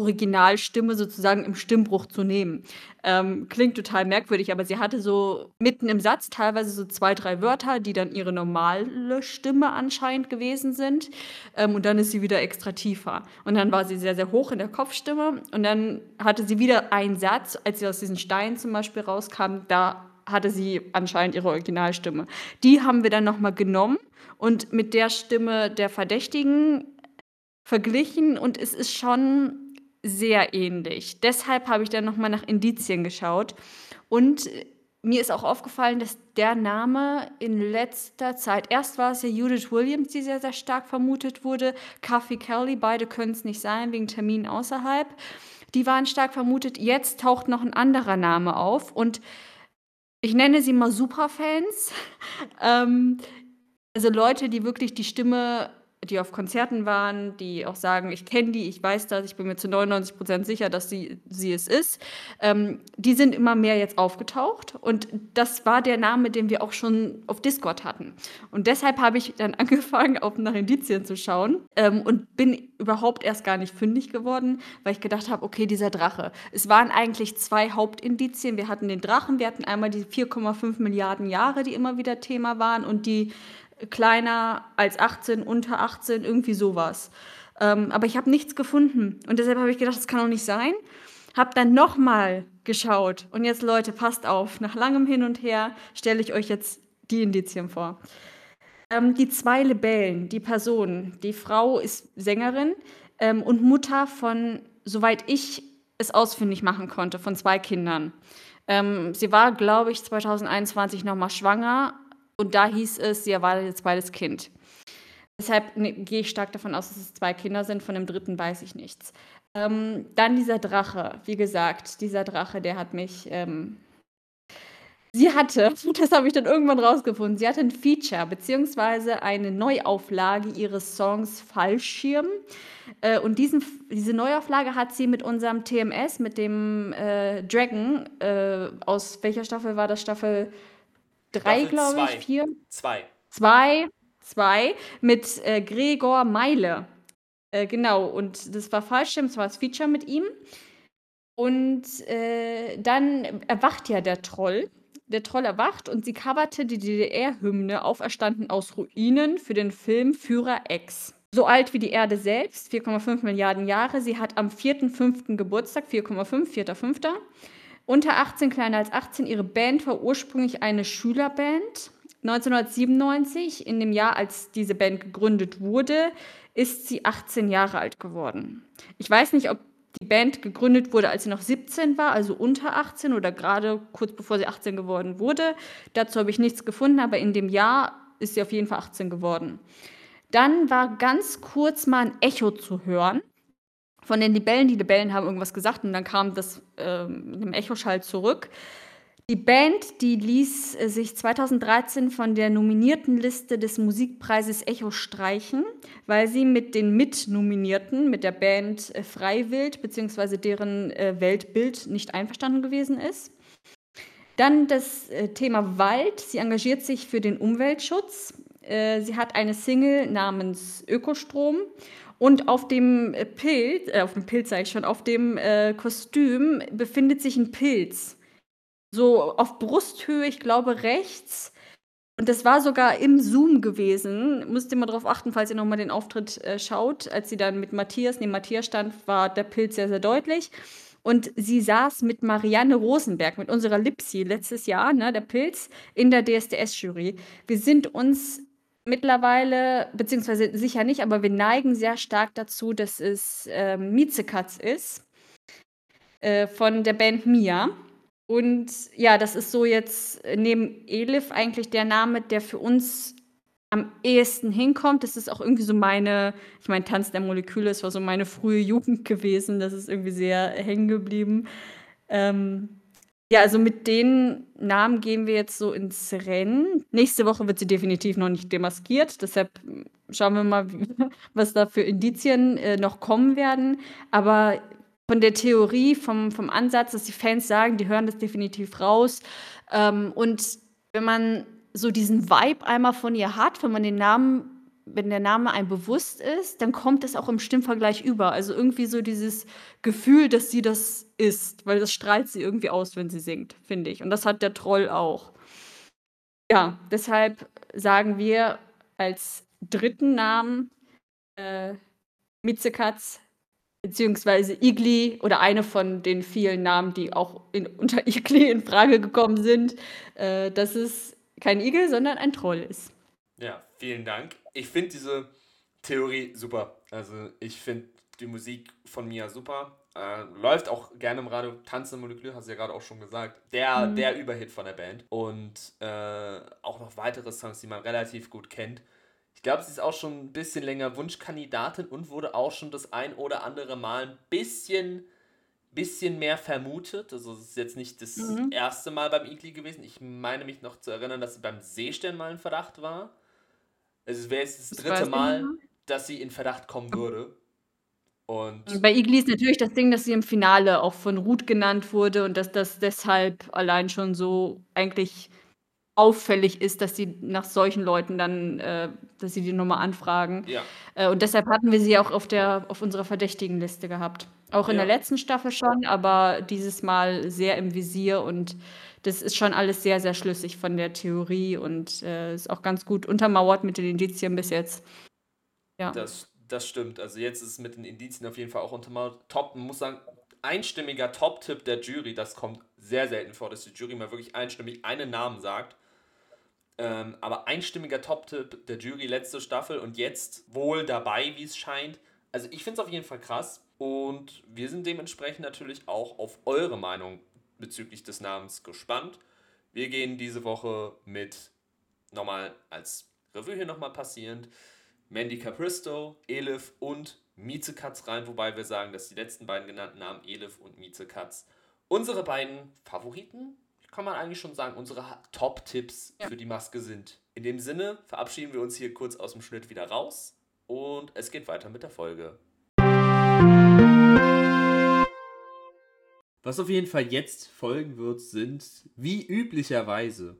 Originalstimme sozusagen im Stimmbruch zu nehmen. Ähm, klingt total merkwürdig, aber sie hatte so mitten im Satz teilweise so zwei, drei Wörter, die dann ihre normale Stimme anscheinend gewesen sind. Ähm, und dann ist sie wieder extra tiefer. Und dann war sie sehr, sehr hoch in der Kopfstimme. Und dann hatte sie wieder einen Satz, als sie aus diesen Steinen zum Beispiel rauskam, da hatte sie anscheinend ihre Originalstimme. Die haben wir dann nochmal genommen und mit der Stimme der Verdächtigen verglichen und es ist schon sehr ähnlich. Deshalb habe ich dann nochmal nach Indizien geschaut. Und mir ist auch aufgefallen, dass der Name in letzter Zeit, erst war es ja Judith Williams, die sehr, sehr stark vermutet wurde, Kathy Kelly, beide können es nicht sein, wegen Terminen außerhalb. Die waren stark vermutet. Jetzt taucht noch ein anderer Name auf und ich nenne sie mal Superfans. ähm, also Leute, die wirklich die Stimme die auf Konzerten waren, die auch sagen, ich kenne die, ich weiß das, ich bin mir zu 99 Prozent sicher, dass sie, sie es ist, ähm, die sind immer mehr jetzt aufgetaucht. Und das war der Name, den wir auch schon auf Discord hatten. Und deshalb habe ich dann angefangen, auf nach Indizien zu schauen ähm, und bin überhaupt erst gar nicht fündig geworden, weil ich gedacht habe, okay, dieser Drache. Es waren eigentlich zwei Hauptindizien. Wir hatten den Drachen, wir hatten einmal die 4,5 Milliarden Jahre, die immer wieder Thema waren und die kleiner als 18, unter 18, irgendwie sowas. Ähm, aber ich habe nichts gefunden. Und deshalb habe ich gedacht, das kann doch nicht sein. Habe dann nochmal geschaut. Und jetzt, Leute, passt auf. Nach langem Hin und Her stelle ich euch jetzt die Indizien vor. Ähm, die zwei Libellen, die Person, die Frau ist Sängerin ähm, und Mutter von, soweit ich es ausfindig machen konnte, von zwei Kindern. Ähm, sie war, glaube ich, 2021 nochmal schwanger und da hieß es, sie erwartet jetzt beides Kind. Deshalb ne, gehe ich stark davon aus, dass es zwei Kinder sind. Von dem dritten weiß ich nichts. Ähm, dann dieser Drache. Wie gesagt, dieser Drache, der hat mich. Ähm sie hatte, das habe ich dann irgendwann rausgefunden, sie hatte ein Feature beziehungsweise eine Neuauflage ihres Songs Fallschirm. Äh, und diesen, diese Neuauflage hat sie mit unserem TMS, mit dem äh, Dragon, äh, aus welcher Staffel war das? Staffel drei, glaube ich, vier. Zwei. Zwei, zwei mit äh, Gregor Meile. Äh, genau, und das war Fallschirm, das war das Feature mit ihm. Und äh, dann erwacht ja der Troll. Der Troll erwacht und sie coverte die DDR-Hymne Auferstanden aus Ruinen für den Film Führer X. so alt wie die Erde selbst, 4,5 Milliarden Jahre. Sie hat am 4.5. Geburtstag, 4,5, 4.5. Unter 18, kleiner als 18. Ihre Band war ursprünglich eine Schülerband. 1997, in dem Jahr, als diese Band gegründet wurde, ist sie 18 Jahre alt geworden. Ich weiß nicht, ob die Band gegründet wurde, als sie noch 17 war, also unter 18 oder gerade kurz bevor sie 18 geworden wurde. Dazu habe ich nichts gefunden, aber in dem Jahr ist sie auf jeden Fall 18 geworden. Dann war ganz kurz mal ein Echo zu hören von den Libellen. Die Libellen haben irgendwas gesagt und dann kam das äh, mit dem Echoschall zurück. Die Band, die ließ äh, sich 2013 von der nominierten Liste des Musikpreises Echo streichen, weil sie mit den Mitnominierten, mit der Band äh, Freiwild bzw. deren äh, Weltbild nicht einverstanden gewesen ist. Dann das Thema Wald. Sie engagiert sich für den Umweltschutz. Sie hat eine Single namens Ökostrom und auf dem Pilz, äh, auf dem Pilz sage ich schon, auf dem äh, Kostüm befindet sich ein Pilz so auf Brusthöhe, ich glaube rechts. Und das war sogar im Zoom gewesen. Müsst ihr mal darauf achten, falls ihr nochmal den Auftritt äh, schaut. Als sie dann mit Matthias neben Matthias stand, war der Pilz sehr, sehr deutlich. Und sie saß mit Marianne Rosenberg, mit unserer Lipsi letztes Jahr, ne, der Pilz, in der DSDS-Jury. Wir sind uns mittlerweile, beziehungsweise sicher nicht, aber wir neigen sehr stark dazu, dass es äh, Miezekatz ist äh, von der Band Mia. Und ja, das ist so jetzt neben Elif eigentlich der Name, der für uns am ehesten hinkommt. Das ist auch irgendwie so meine, ich meine, Tanz der Moleküle, das war so meine frühe Jugend gewesen. Das ist irgendwie sehr hängen geblieben. Ähm, ja, also mit den Namen gehen wir jetzt so ins Rennen. Nächste Woche wird sie definitiv noch nicht demaskiert. Deshalb schauen wir mal, was da für Indizien äh, noch kommen werden. Aber von der Theorie, vom, vom Ansatz, dass die Fans sagen, die hören das definitiv raus. Ähm, und wenn man so diesen Vibe einmal von ihr hat, wenn man den Namen, wenn der Name einem bewusst ist, dann kommt es auch im Stimmvergleich über. Also irgendwie so dieses Gefühl, dass sie das ist, weil das strahlt sie irgendwie aus, wenn sie singt, finde ich. Und das hat der Troll auch. Ja, deshalb sagen wir als dritten Namen äh, Mitzekatz beziehungsweise Igli oder eine von den vielen Namen, die auch in, unter Igli in Frage gekommen sind, äh, dass es kein Igel, sondern ein Troll ist. Ja, vielen Dank. Ich finde diese Theorie super. Also ich finde die Musik von Mia super. Äh, läuft auch gerne im Radio. Tanzen Molekül, hast du ja gerade auch schon gesagt. Der, mhm. der Überhit von der Band. Und äh, auch noch weitere Songs, die man relativ gut kennt. Ich glaube, sie ist auch schon ein bisschen länger Wunschkandidatin und wurde auch schon das ein oder andere Mal ein bisschen, bisschen mehr vermutet. Also es ist jetzt nicht das mhm. erste Mal beim Igli gewesen. Ich meine mich noch zu erinnern, dass sie beim Seestern mal in Verdacht war. Also es wäre jetzt das, das dritte Mal, dass sie in Verdacht kommen würde. Und bei Igli ist natürlich das Ding, dass sie im Finale auch von Ruth genannt wurde und dass das deshalb allein schon so eigentlich auffällig ist, dass sie nach solchen Leuten dann, äh, dass sie die Nummer anfragen. Ja. Äh, und deshalb hatten wir sie auch auf, der, auf unserer verdächtigen Liste gehabt. Auch in ja. der letzten Staffel schon, aber dieses Mal sehr im Visier und das ist schon alles sehr, sehr schlüssig von der Theorie und äh, ist auch ganz gut untermauert mit den Indizien bis jetzt. Ja. Das, das stimmt. Also jetzt ist es mit den Indizien auf jeden Fall auch untermauert. Top, man muss sagen, einstimmiger Top-Tipp der Jury, das kommt sehr selten vor, dass die Jury mal wirklich einstimmig einen Namen sagt. Ähm, aber einstimmiger Top-Tipp der Jury letzte Staffel und jetzt wohl dabei, wie es scheint. Also ich finde es auf jeden Fall krass und wir sind dementsprechend natürlich auch auf eure Meinung bezüglich des Namens gespannt. Wir gehen diese Woche mit nochmal als Revue hier nochmal passierend Mandy Capristo, Elif und Miezekatz rein, wobei wir sagen, dass die letzten beiden genannten Namen Elif und Miezekatz unsere beiden Favoriten kann man eigentlich schon sagen, unsere Top-Tipps ja. für die Maske sind. In dem Sinne verabschieden wir uns hier kurz aus dem Schnitt wieder raus und es geht weiter mit der Folge. Was auf jeden Fall jetzt folgen wird, sind wie üblicherweise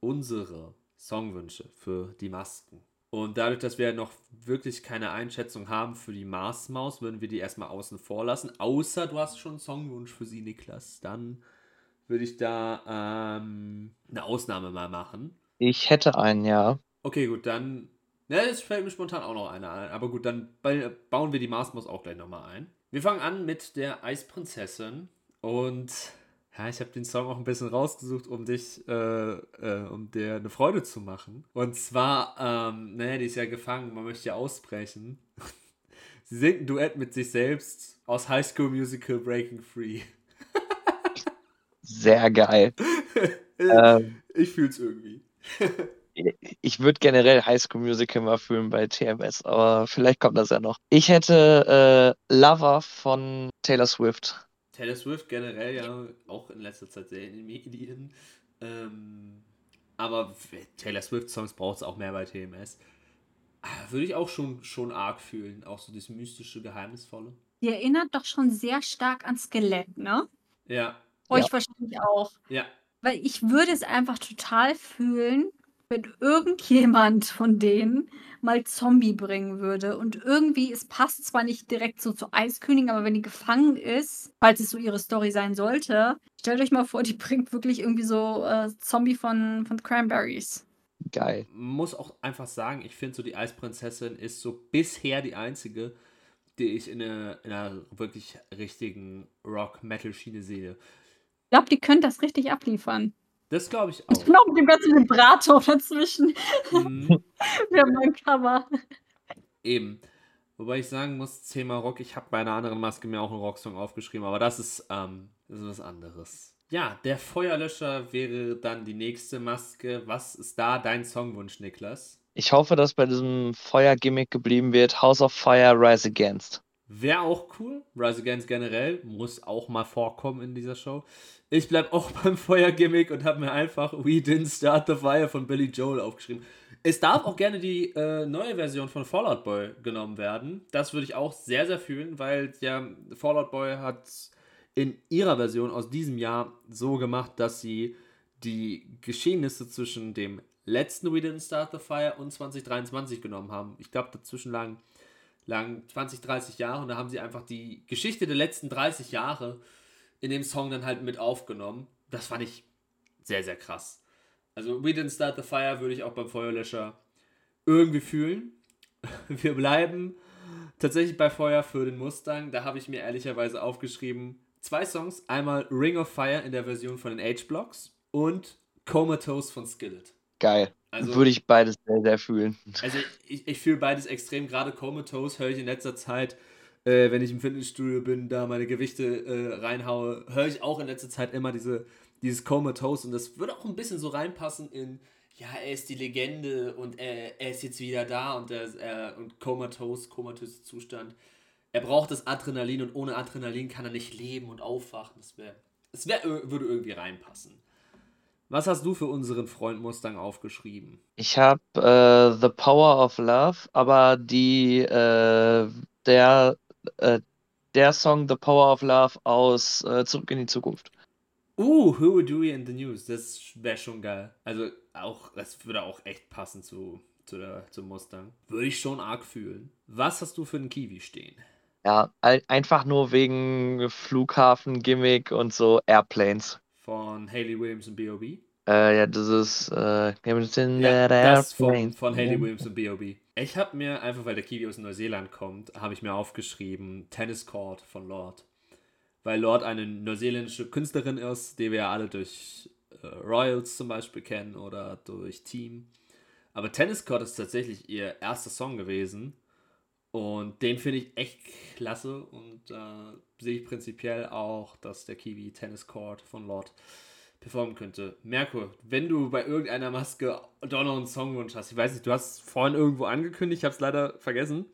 unsere Songwünsche für die Masken. Und dadurch, dass wir noch wirklich keine Einschätzung haben für die Marsmaus, würden wir die erstmal außen vor lassen. Außer du hast schon einen Songwunsch für sie, Niklas. Dann würde ich da ähm, eine Ausnahme mal machen. Ich hätte einen, ja. Okay, gut, dann Ja, jetzt fällt mir spontan auch noch einer ein. Aber gut, dann bauen wir die Mars auch gleich nochmal ein. Wir fangen an mit der Eisprinzessin. Und ja, ich habe den Song auch ein bisschen rausgesucht, um dich, äh, äh, um dir eine Freude zu machen. Und zwar, ähm, naja, die ist ja gefangen, man möchte ja ausbrechen. Sie singt ein Duett mit sich selbst aus High School Musical Breaking Free. Sehr geil. ähm, ich fühl's irgendwie. ich würde generell High School Musical mal fühlen bei TMS, aber vielleicht kommt das ja noch. Ich hätte äh, Lover von Taylor Swift. Taylor Swift generell ja auch in letzter Zeit sehr in den Medien. Ähm, aber Taylor Swift-Songs braucht es auch mehr bei TMS. Ah, würde ich auch schon, schon arg fühlen. Auch so das mystische, geheimnisvolle. Die erinnert doch schon sehr stark an Skelett, ne? Ja. Euch ja. wahrscheinlich auch. Ja. Weil ich würde es einfach total fühlen, wenn irgendjemand von denen mal Zombie bringen würde und irgendwie, es passt zwar nicht direkt so zu Eiskönigin, aber wenn die gefangen ist, falls es so ihre Story sein sollte, stellt euch mal vor, die bringt wirklich irgendwie so äh, Zombie von, von Cranberries. Geil. Muss auch einfach sagen, ich finde so die Eisprinzessin ist so bisher die einzige, die ich in einer, in einer wirklich richtigen Rock-Metal-Schiene sehe. Ich glaube, die können das richtig abliefern. Das glaube ich auch. Genau, mit dem ganzen Vibrato dazwischen. Mhm. Wir haben ein Cover. Eben. Wobei ich sagen muss, Thema Rock, ich habe bei einer anderen Maske mir auch einen Rocksong aufgeschrieben, aber das ist, ähm, das ist was anderes. Ja, der Feuerlöscher wäre dann die nächste Maske. Was ist da dein Songwunsch, Niklas? Ich hoffe, dass bei diesem Feuer-Gimmick geblieben wird. House of Fire, Rise Against. Wäre auch cool. Rise Against generell muss auch mal vorkommen in dieser Show. Ich bleibe auch beim Feuergimmick und habe mir einfach We Didn't Start the Fire von Billy Joel aufgeschrieben. Es darf auch gerne die äh, neue Version von Fallout Boy genommen werden. Das würde ich auch sehr, sehr fühlen, weil ja, Fallout Boy hat in ihrer Version aus diesem Jahr so gemacht, dass sie die Geschehnisse zwischen dem letzten We Didn't Start the Fire und 2023 genommen haben. Ich glaube, dazwischen lagen, lagen 20, 30 Jahre und da haben sie einfach die Geschichte der letzten 30 Jahre in dem Song dann halt mit aufgenommen. Das fand ich sehr, sehr krass. Also We Didn't Start the Fire würde ich auch beim Feuerlöscher irgendwie fühlen. Wir bleiben tatsächlich bei Feuer für den Mustang. Da habe ich mir ehrlicherweise aufgeschrieben zwei Songs. Einmal Ring of Fire in der Version von den H-Blocks und Comatose von Skillet. Geil. Also, Würde ich beides sehr, sehr fühlen. Also ich, ich fühle beides extrem. Gerade Comatose höre ich in letzter Zeit äh, wenn ich im Fitnessstudio bin, da meine Gewichte äh, reinhaue, höre ich auch in letzter Zeit immer diese, dieses Comatose und das würde auch ein bisschen so reinpassen in, ja, er ist die Legende und er, er ist jetzt wieder da und, er, er, und Comatose, komatöser Zustand. Er braucht das Adrenalin und ohne Adrenalin kann er nicht leben und aufwachen. Das, wär, das wär, würde irgendwie reinpassen. Was hast du für unseren Freund Mustang aufgeschrieben? Ich habe äh, The Power of Love, aber die äh, der äh, der Song The Power of Love aus äh, Zurück in die Zukunft. Uh, Who Dewey in the News, das wäre schon geil. Also auch, das würde auch echt passen zu, zu der, zum Mustang. Würde ich schon arg fühlen. Was hast du für einen Kiwi stehen? Ja, einfach nur wegen Flughafen, Gimmick und so Airplanes. Von Haley Williams und B.O.B.? Äh, ja, das ist äh, ja, das von, von Haley Williams und B.O.B. Ich habe mir einfach, weil der Kiwi aus Neuseeland kommt, habe ich mir aufgeschrieben Tennis Court von Lord. Weil Lord eine neuseeländische Künstlerin ist, die wir ja alle durch äh, Royals zum Beispiel kennen oder durch Team. Aber Tennis Court ist tatsächlich ihr erster Song gewesen. Und den finde ich echt klasse und äh, sehe ich prinzipiell auch, dass der Kiwi Tennis Court von Lord performen könnte. Merko, wenn du bei irgendeiner Maske doch noch einen Songwunsch hast, ich weiß nicht, du hast vorhin irgendwo angekündigt, ich habe es leider vergessen.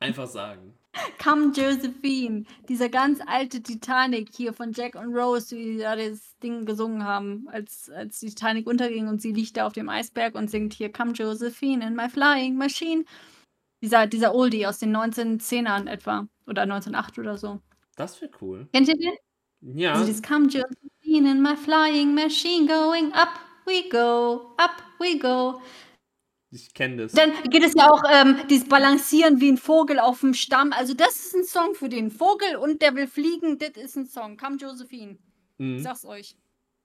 Einfach sagen. Come Josephine, dieser ganz alte Titanic hier von Jack und Rose, die da das Ding gesungen haben, als, als die Titanic unterging und sie liegt da auf dem Eisberg und singt hier Come Josephine in my flying machine. Dieser, dieser Oldie aus den 1910ern etwa oder 1908 oder so. Das wäre cool. Kennt ihr den? Ja. Also dieses Come Josephine in my flying machine going up we go, up we go. Ich kenne das. Dann geht es ja auch ähm, dieses Balancieren wie ein Vogel auf dem Stamm. Also das ist ein Song für den Vogel und der will fliegen. Das ist ein Song. Come Josephine. Mhm. Ich sag's euch.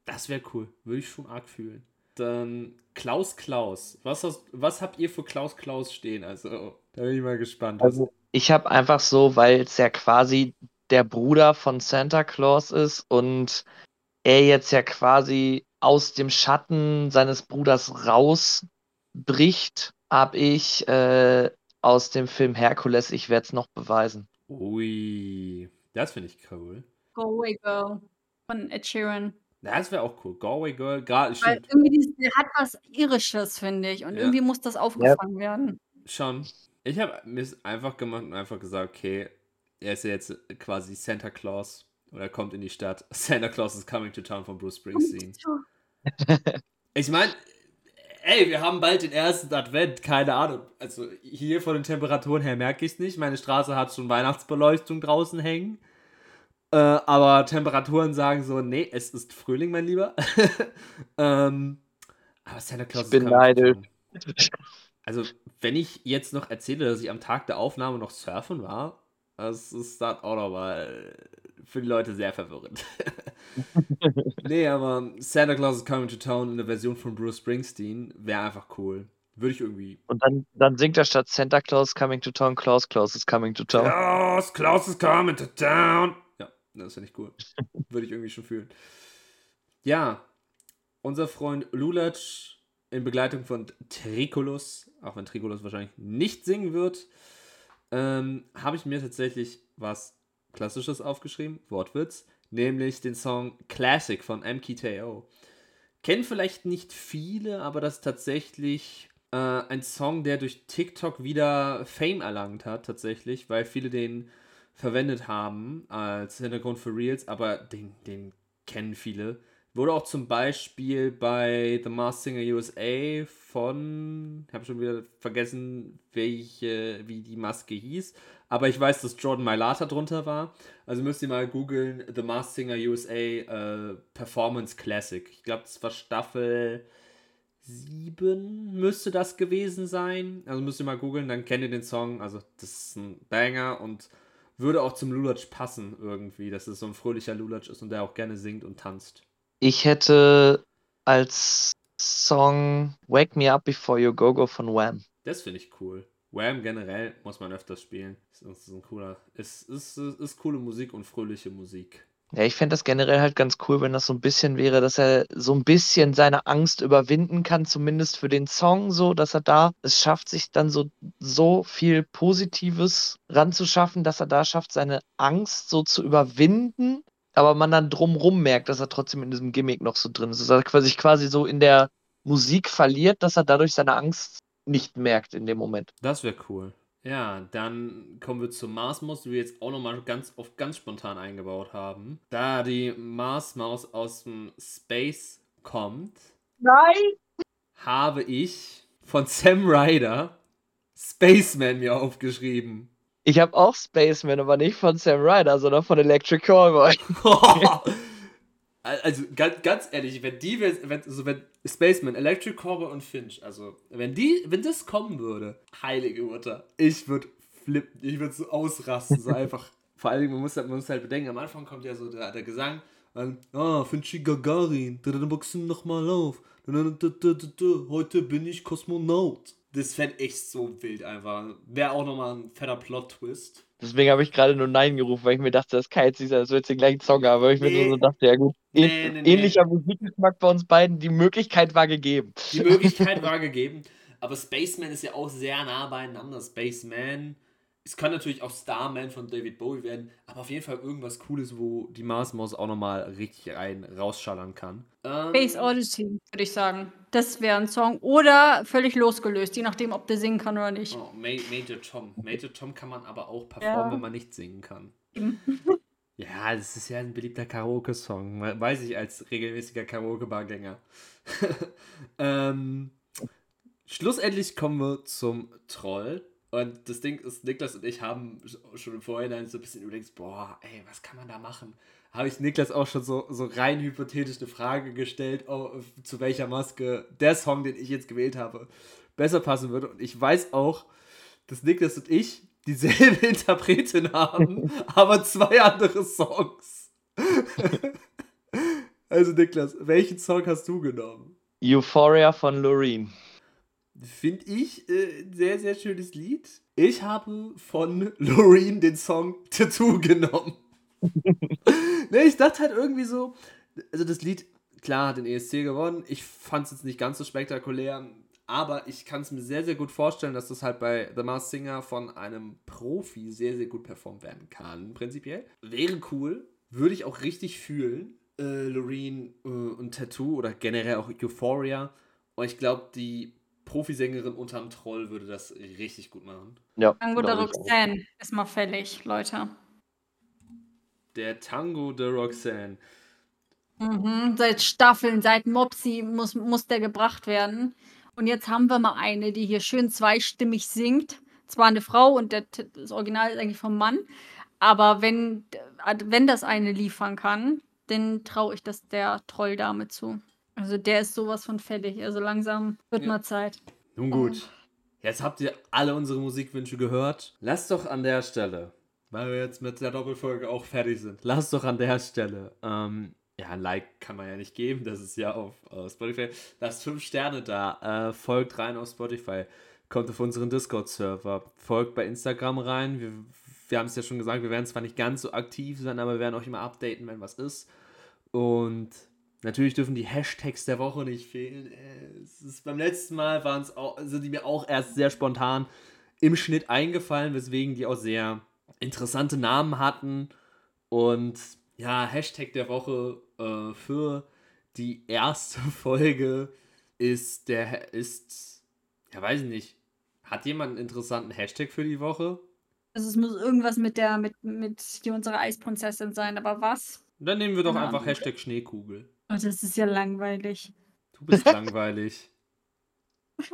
Das wäre cool. Würde ich schon arg fühlen. dann Klaus Klaus. Was, hast, was habt ihr für Klaus Klaus stehen? Also, da bin ich mal gespannt. Also, ich habe einfach so, weil es ja quasi der Bruder von Santa Claus ist und er jetzt ja quasi aus dem Schatten seines Bruders rausbricht, habe ich äh, aus dem Film Herkules, ich werde es noch beweisen. Ui, das finde ich cool. Go Away Girl von Ed Sheeran. Das wäre auch cool. Go Away Girl, gerade Weil irgendwie dieses, der hat was Irisches, finde ich. Und Ja. irgendwie muss das aufgefangen werden. Schon. Ich habe mir es einfach gemacht und einfach gesagt, okay, er ist ja jetzt quasi Santa Claus oder er kommt in die Stadt. Santa Claus is coming to town von Bruce Springsteen. Ich meine, ey, wir haben bald den ersten Advent, keine Ahnung. Also hier von den Temperaturen her merke ich es nicht. Meine Straße hat schon Weihnachtsbeleuchtung draußen hängen. Äh, aber Temperaturen sagen so, nee, es ist Frühling, mein Lieber. ähm, aber Santa Claus Ich bin coming to neidisch. Also, wenn ich jetzt noch erzähle, dass ich am Tag der Aufnahme noch surfen war, das ist dann auch nochmal für die Leute sehr verwirrend. nee, aber Santa Claus is Coming to Town in der Version von Bruce Springsteen wäre einfach cool. Würde ich irgendwie. Und dann, dann singt er statt Santa Claus coming to town, Claus Claus is coming to town. Klaus, Klaus is coming to town. Ja, das finde ich cool. Würde ich irgendwie schon fühlen. Ja, unser Freund Lulatsch in Begleitung von Tricolus, auch wenn Tricolus wahrscheinlich nicht singen wird, ähm, habe ich mir tatsächlich was Klassisches aufgeschrieben, Wortwitz, nämlich den Song Classic von MKTO. Kennen vielleicht nicht viele, aber das ist tatsächlich äh, ein Song, der durch TikTok wieder Fame erlangt hat, tatsächlich, weil viele den verwendet haben als Hintergrund für Reels, aber den, den kennen viele. Wurde auch zum Beispiel bei The Masked Singer USA von, ich habe schon wieder vergessen, welche, wie die Maske hieß, aber ich weiß, dass Jordan Mailata drunter war. Also müsst ihr mal googeln, The Masked Singer USA äh, Performance Classic. Ich glaube, das war Staffel 7 müsste das gewesen sein. Also müsst ihr mal googeln, dann kennt ihr den Song. Also das ist ein Banger und würde auch zum Lulatsch passen irgendwie, dass es so ein fröhlicher Lulatsch ist und der auch gerne singt und tanzt. Ich hätte als Song Wake Me Up Before You Go Go von Wham. Das finde ich cool. Wham generell muss man öfters spielen. Das ist ein cooler, ist, ist, ist, ist coole Musik und fröhliche Musik. Ja, ich fände das generell halt ganz cool, wenn das so ein bisschen wäre, dass er so ein bisschen seine Angst überwinden kann, zumindest für den Song so, dass er da es schafft, sich dann so, so viel Positives ranzuschaffen, dass er da schafft, seine Angst so zu überwinden, aber man dann drumrum merkt, dass er trotzdem in diesem Gimmick noch so drin ist. Dass er quasi, quasi so in der Musik verliert, dass er dadurch seine Angst nicht merkt in dem Moment. Das wäre cool. Ja, dann kommen wir zur Mars-Maus, die wir jetzt auch nochmal ganz oft ganz spontan eingebaut haben. Da die Mars-Maus aus dem Space kommt, Nein! habe ich von Sam Ryder Spaceman mir aufgeschrieben. Ich habe auch Spaceman, aber nicht von Sam Ryder, sondern von Electric Callboy. also ganz, ganz ehrlich, wenn die, wenn, also wenn Spaceman, Electric Cowboy und Finch, also wenn die, wenn das kommen würde, heilige Mutter, ich würde flippen, ich würde so ausrasten, so einfach. Vor allem, man muss, halt, man muss halt bedenken, am Anfang kommt ja so der, der Gesang, ähm, ah, Finchi Gagarin, dann boxen nochmal auf, heute bin ich Kosmonaut. Das fände ich so wild einfach. Wäre auch nochmal ein fetter Plot-Twist. Deswegen habe ich gerade nur Nein gerufen, weil ich mir dachte, das kann jetzt sein, das wird jetzt den gleichen Song haben. Aber ich mir Nee. so dachte, ja gut, nee, nee. ähnlicher Musikgeschmack bei uns beiden, die Möglichkeit war gegeben. Die Möglichkeit war gegeben. Aber Spaceman ist ja auch sehr nah beieinander. Spaceman. Es kann natürlich auch Starman von David Bowie werden, aber auf jeden Fall irgendwas Cooles, wo die Mars Maus auch nochmal richtig rein rausschallern kann. Ähm, Space Odyssey, würde ich sagen. Das wäre ein Song. Oder völlig losgelöst, je nachdem, ob der singen kann oder nicht. Oh, Ma Major Tom. Major Tom kann man aber auch performen, Ja. wenn man nicht singen kann. Ja, das ist ja ein beliebter Karaoke-Song. Weiß ich als regelmäßiger Karaoke-Bargänger. ähm, schlussendlich kommen wir zum Troll. Und das Ding ist, Niklas und ich haben schon im Vorhinein so ein bisschen überlegt, boah, ey, was kann man da machen? Habe ich Niklas auch schon so, so rein hypothetisch eine Frage gestellt, oh, zu welcher Maske der Song, den ich jetzt gewählt habe, besser passen würde. Und ich weiß auch, dass Niklas und ich dieselbe Interpretin haben, aber zwei andere Songs. also Niklas, welchen Song hast du genommen? Euphoria von Loreen. Finde ich äh, sehr, sehr schönes Lied. Ich habe von Loreen den Song Tattoo genommen. ne, ich dachte halt irgendwie so, also das Lied, klar, hat den ESC gewonnen. Ich fand es jetzt nicht ganz so spektakulär, aber ich kann es mir sehr, sehr gut vorstellen, dass das halt bei The Masked Singer von einem Profi sehr, sehr gut performt werden kann, prinzipiell. Wäre cool, würde ich auch richtig fühlen. Äh, Loreen äh, und Tattoo oder generell auch Euphoria. Und ich glaube, die Profisängerin unterm Troll würde das richtig gut machen. Ja, Tango auch. Roxanne ist mal fällig, Leute. Der Tango de Roxanne. Mhm. Seit Staffeln, seit Mopsy muss, muss der gebracht werden. Und jetzt haben wir mal eine, die hier schön zweistimmig singt. Zwar eine Frau und das Original ist eigentlich vom Mann. Aber wenn, wenn das eine liefern kann, dann traue ich das der Trolldame zu. Also der ist sowas von fällig. Also langsam wird Ja. mal Zeit. Nun gut. Jetzt habt ihr alle unsere Musikwünsche gehört. Lasst doch an der Stelle, weil wir jetzt mit der Doppelfolge auch fertig sind, lasst doch an der Stelle, ähm, ja, ein Like kann man ja nicht geben, das ist ja auf äh, Spotify. Lasst fünf Sterne da, äh, folgt rein auf Spotify, kommt auf unseren Discord-Server, folgt bei Instagram rein. Wir, wir haben es ja schon gesagt, wir werden zwar nicht ganz so aktiv sein, aber wir werden euch immer updaten, wenn was ist. Und Natürlich dürfen die Hashtags der Woche nicht fehlen. Äh, Es ist, beim letzten Mal waren es auch, sind die mir auch erst sehr spontan im Schnitt eingefallen, weswegen die auch sehr interessante Namen hatten. Und ja, Hashtag der Woche äh, für die erste Folge ist der ist, ja weiß ich nicht. Hat jemand einen interessanten Hashtag für die Woche? Also es muss irgendwas mit der, mit, mit die unsere Eisprinzessin sein, aber was? Dann nehmen wir doch Keine einfach Ahnung. Hashtag Schneekugel. Oh, das ist ja langweilig. Du bist langweilig.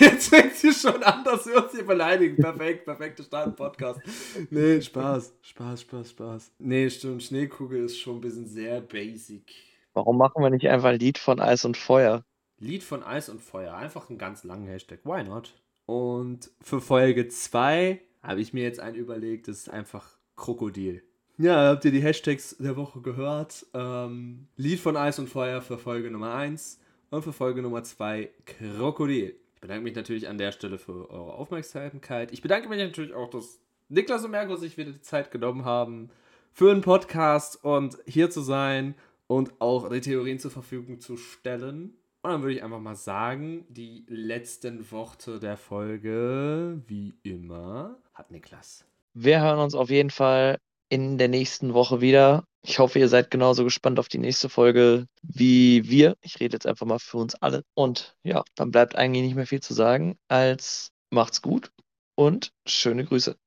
Jetzt fängt sie schon an, dass wir uns hier beleidigen. Perfekt, perfekte Start im Podcast. Nee, Spaß, Spaß, Spaß, Spaß. Nee, stimmt, Schneekugel ist schon ein bisschen sehr basic. Warum machen wir nicht einfach ein Lied von Eis und Feuer? Lied von Eis und Feuer, einfach einen ganz langen Hashtag. Why not? Und für Folge 2 habe ich mir jetzt einen überlegt, das ist einfach Krokodil. Ja, habt ihr die Hashtags der Woche gehört? Ähm, Lied von Eis und Feuer für Folge Nummer 1 und für Folge Nummer 2 Krokodil. Ich bedanke mich natürlich an der Stelle für eure Aufmerksamkeit. Ich bedanke mich natürlich auch, dass Niklas und Merko sich wieder die Zeit genommen haben, für einen Podcast und hier zu sein und auch die Theorien zur Verfügung zu stellen. Und dann würde ich einfach mal sagen, die letzten Worte der Folge, wie immer, hat Niklas. Wir hören uns auf jeden Fall in der nächsten Woche wieder. Ich hoffe, ihr seid genauso gespannt auf die nächste Folge wie wir. Ich rede jetzt einfach mal für uns alle. Und ja, dann bleibt eigentlich nicht mehr viel zu sagen, als macht's gut und schöne Grüße.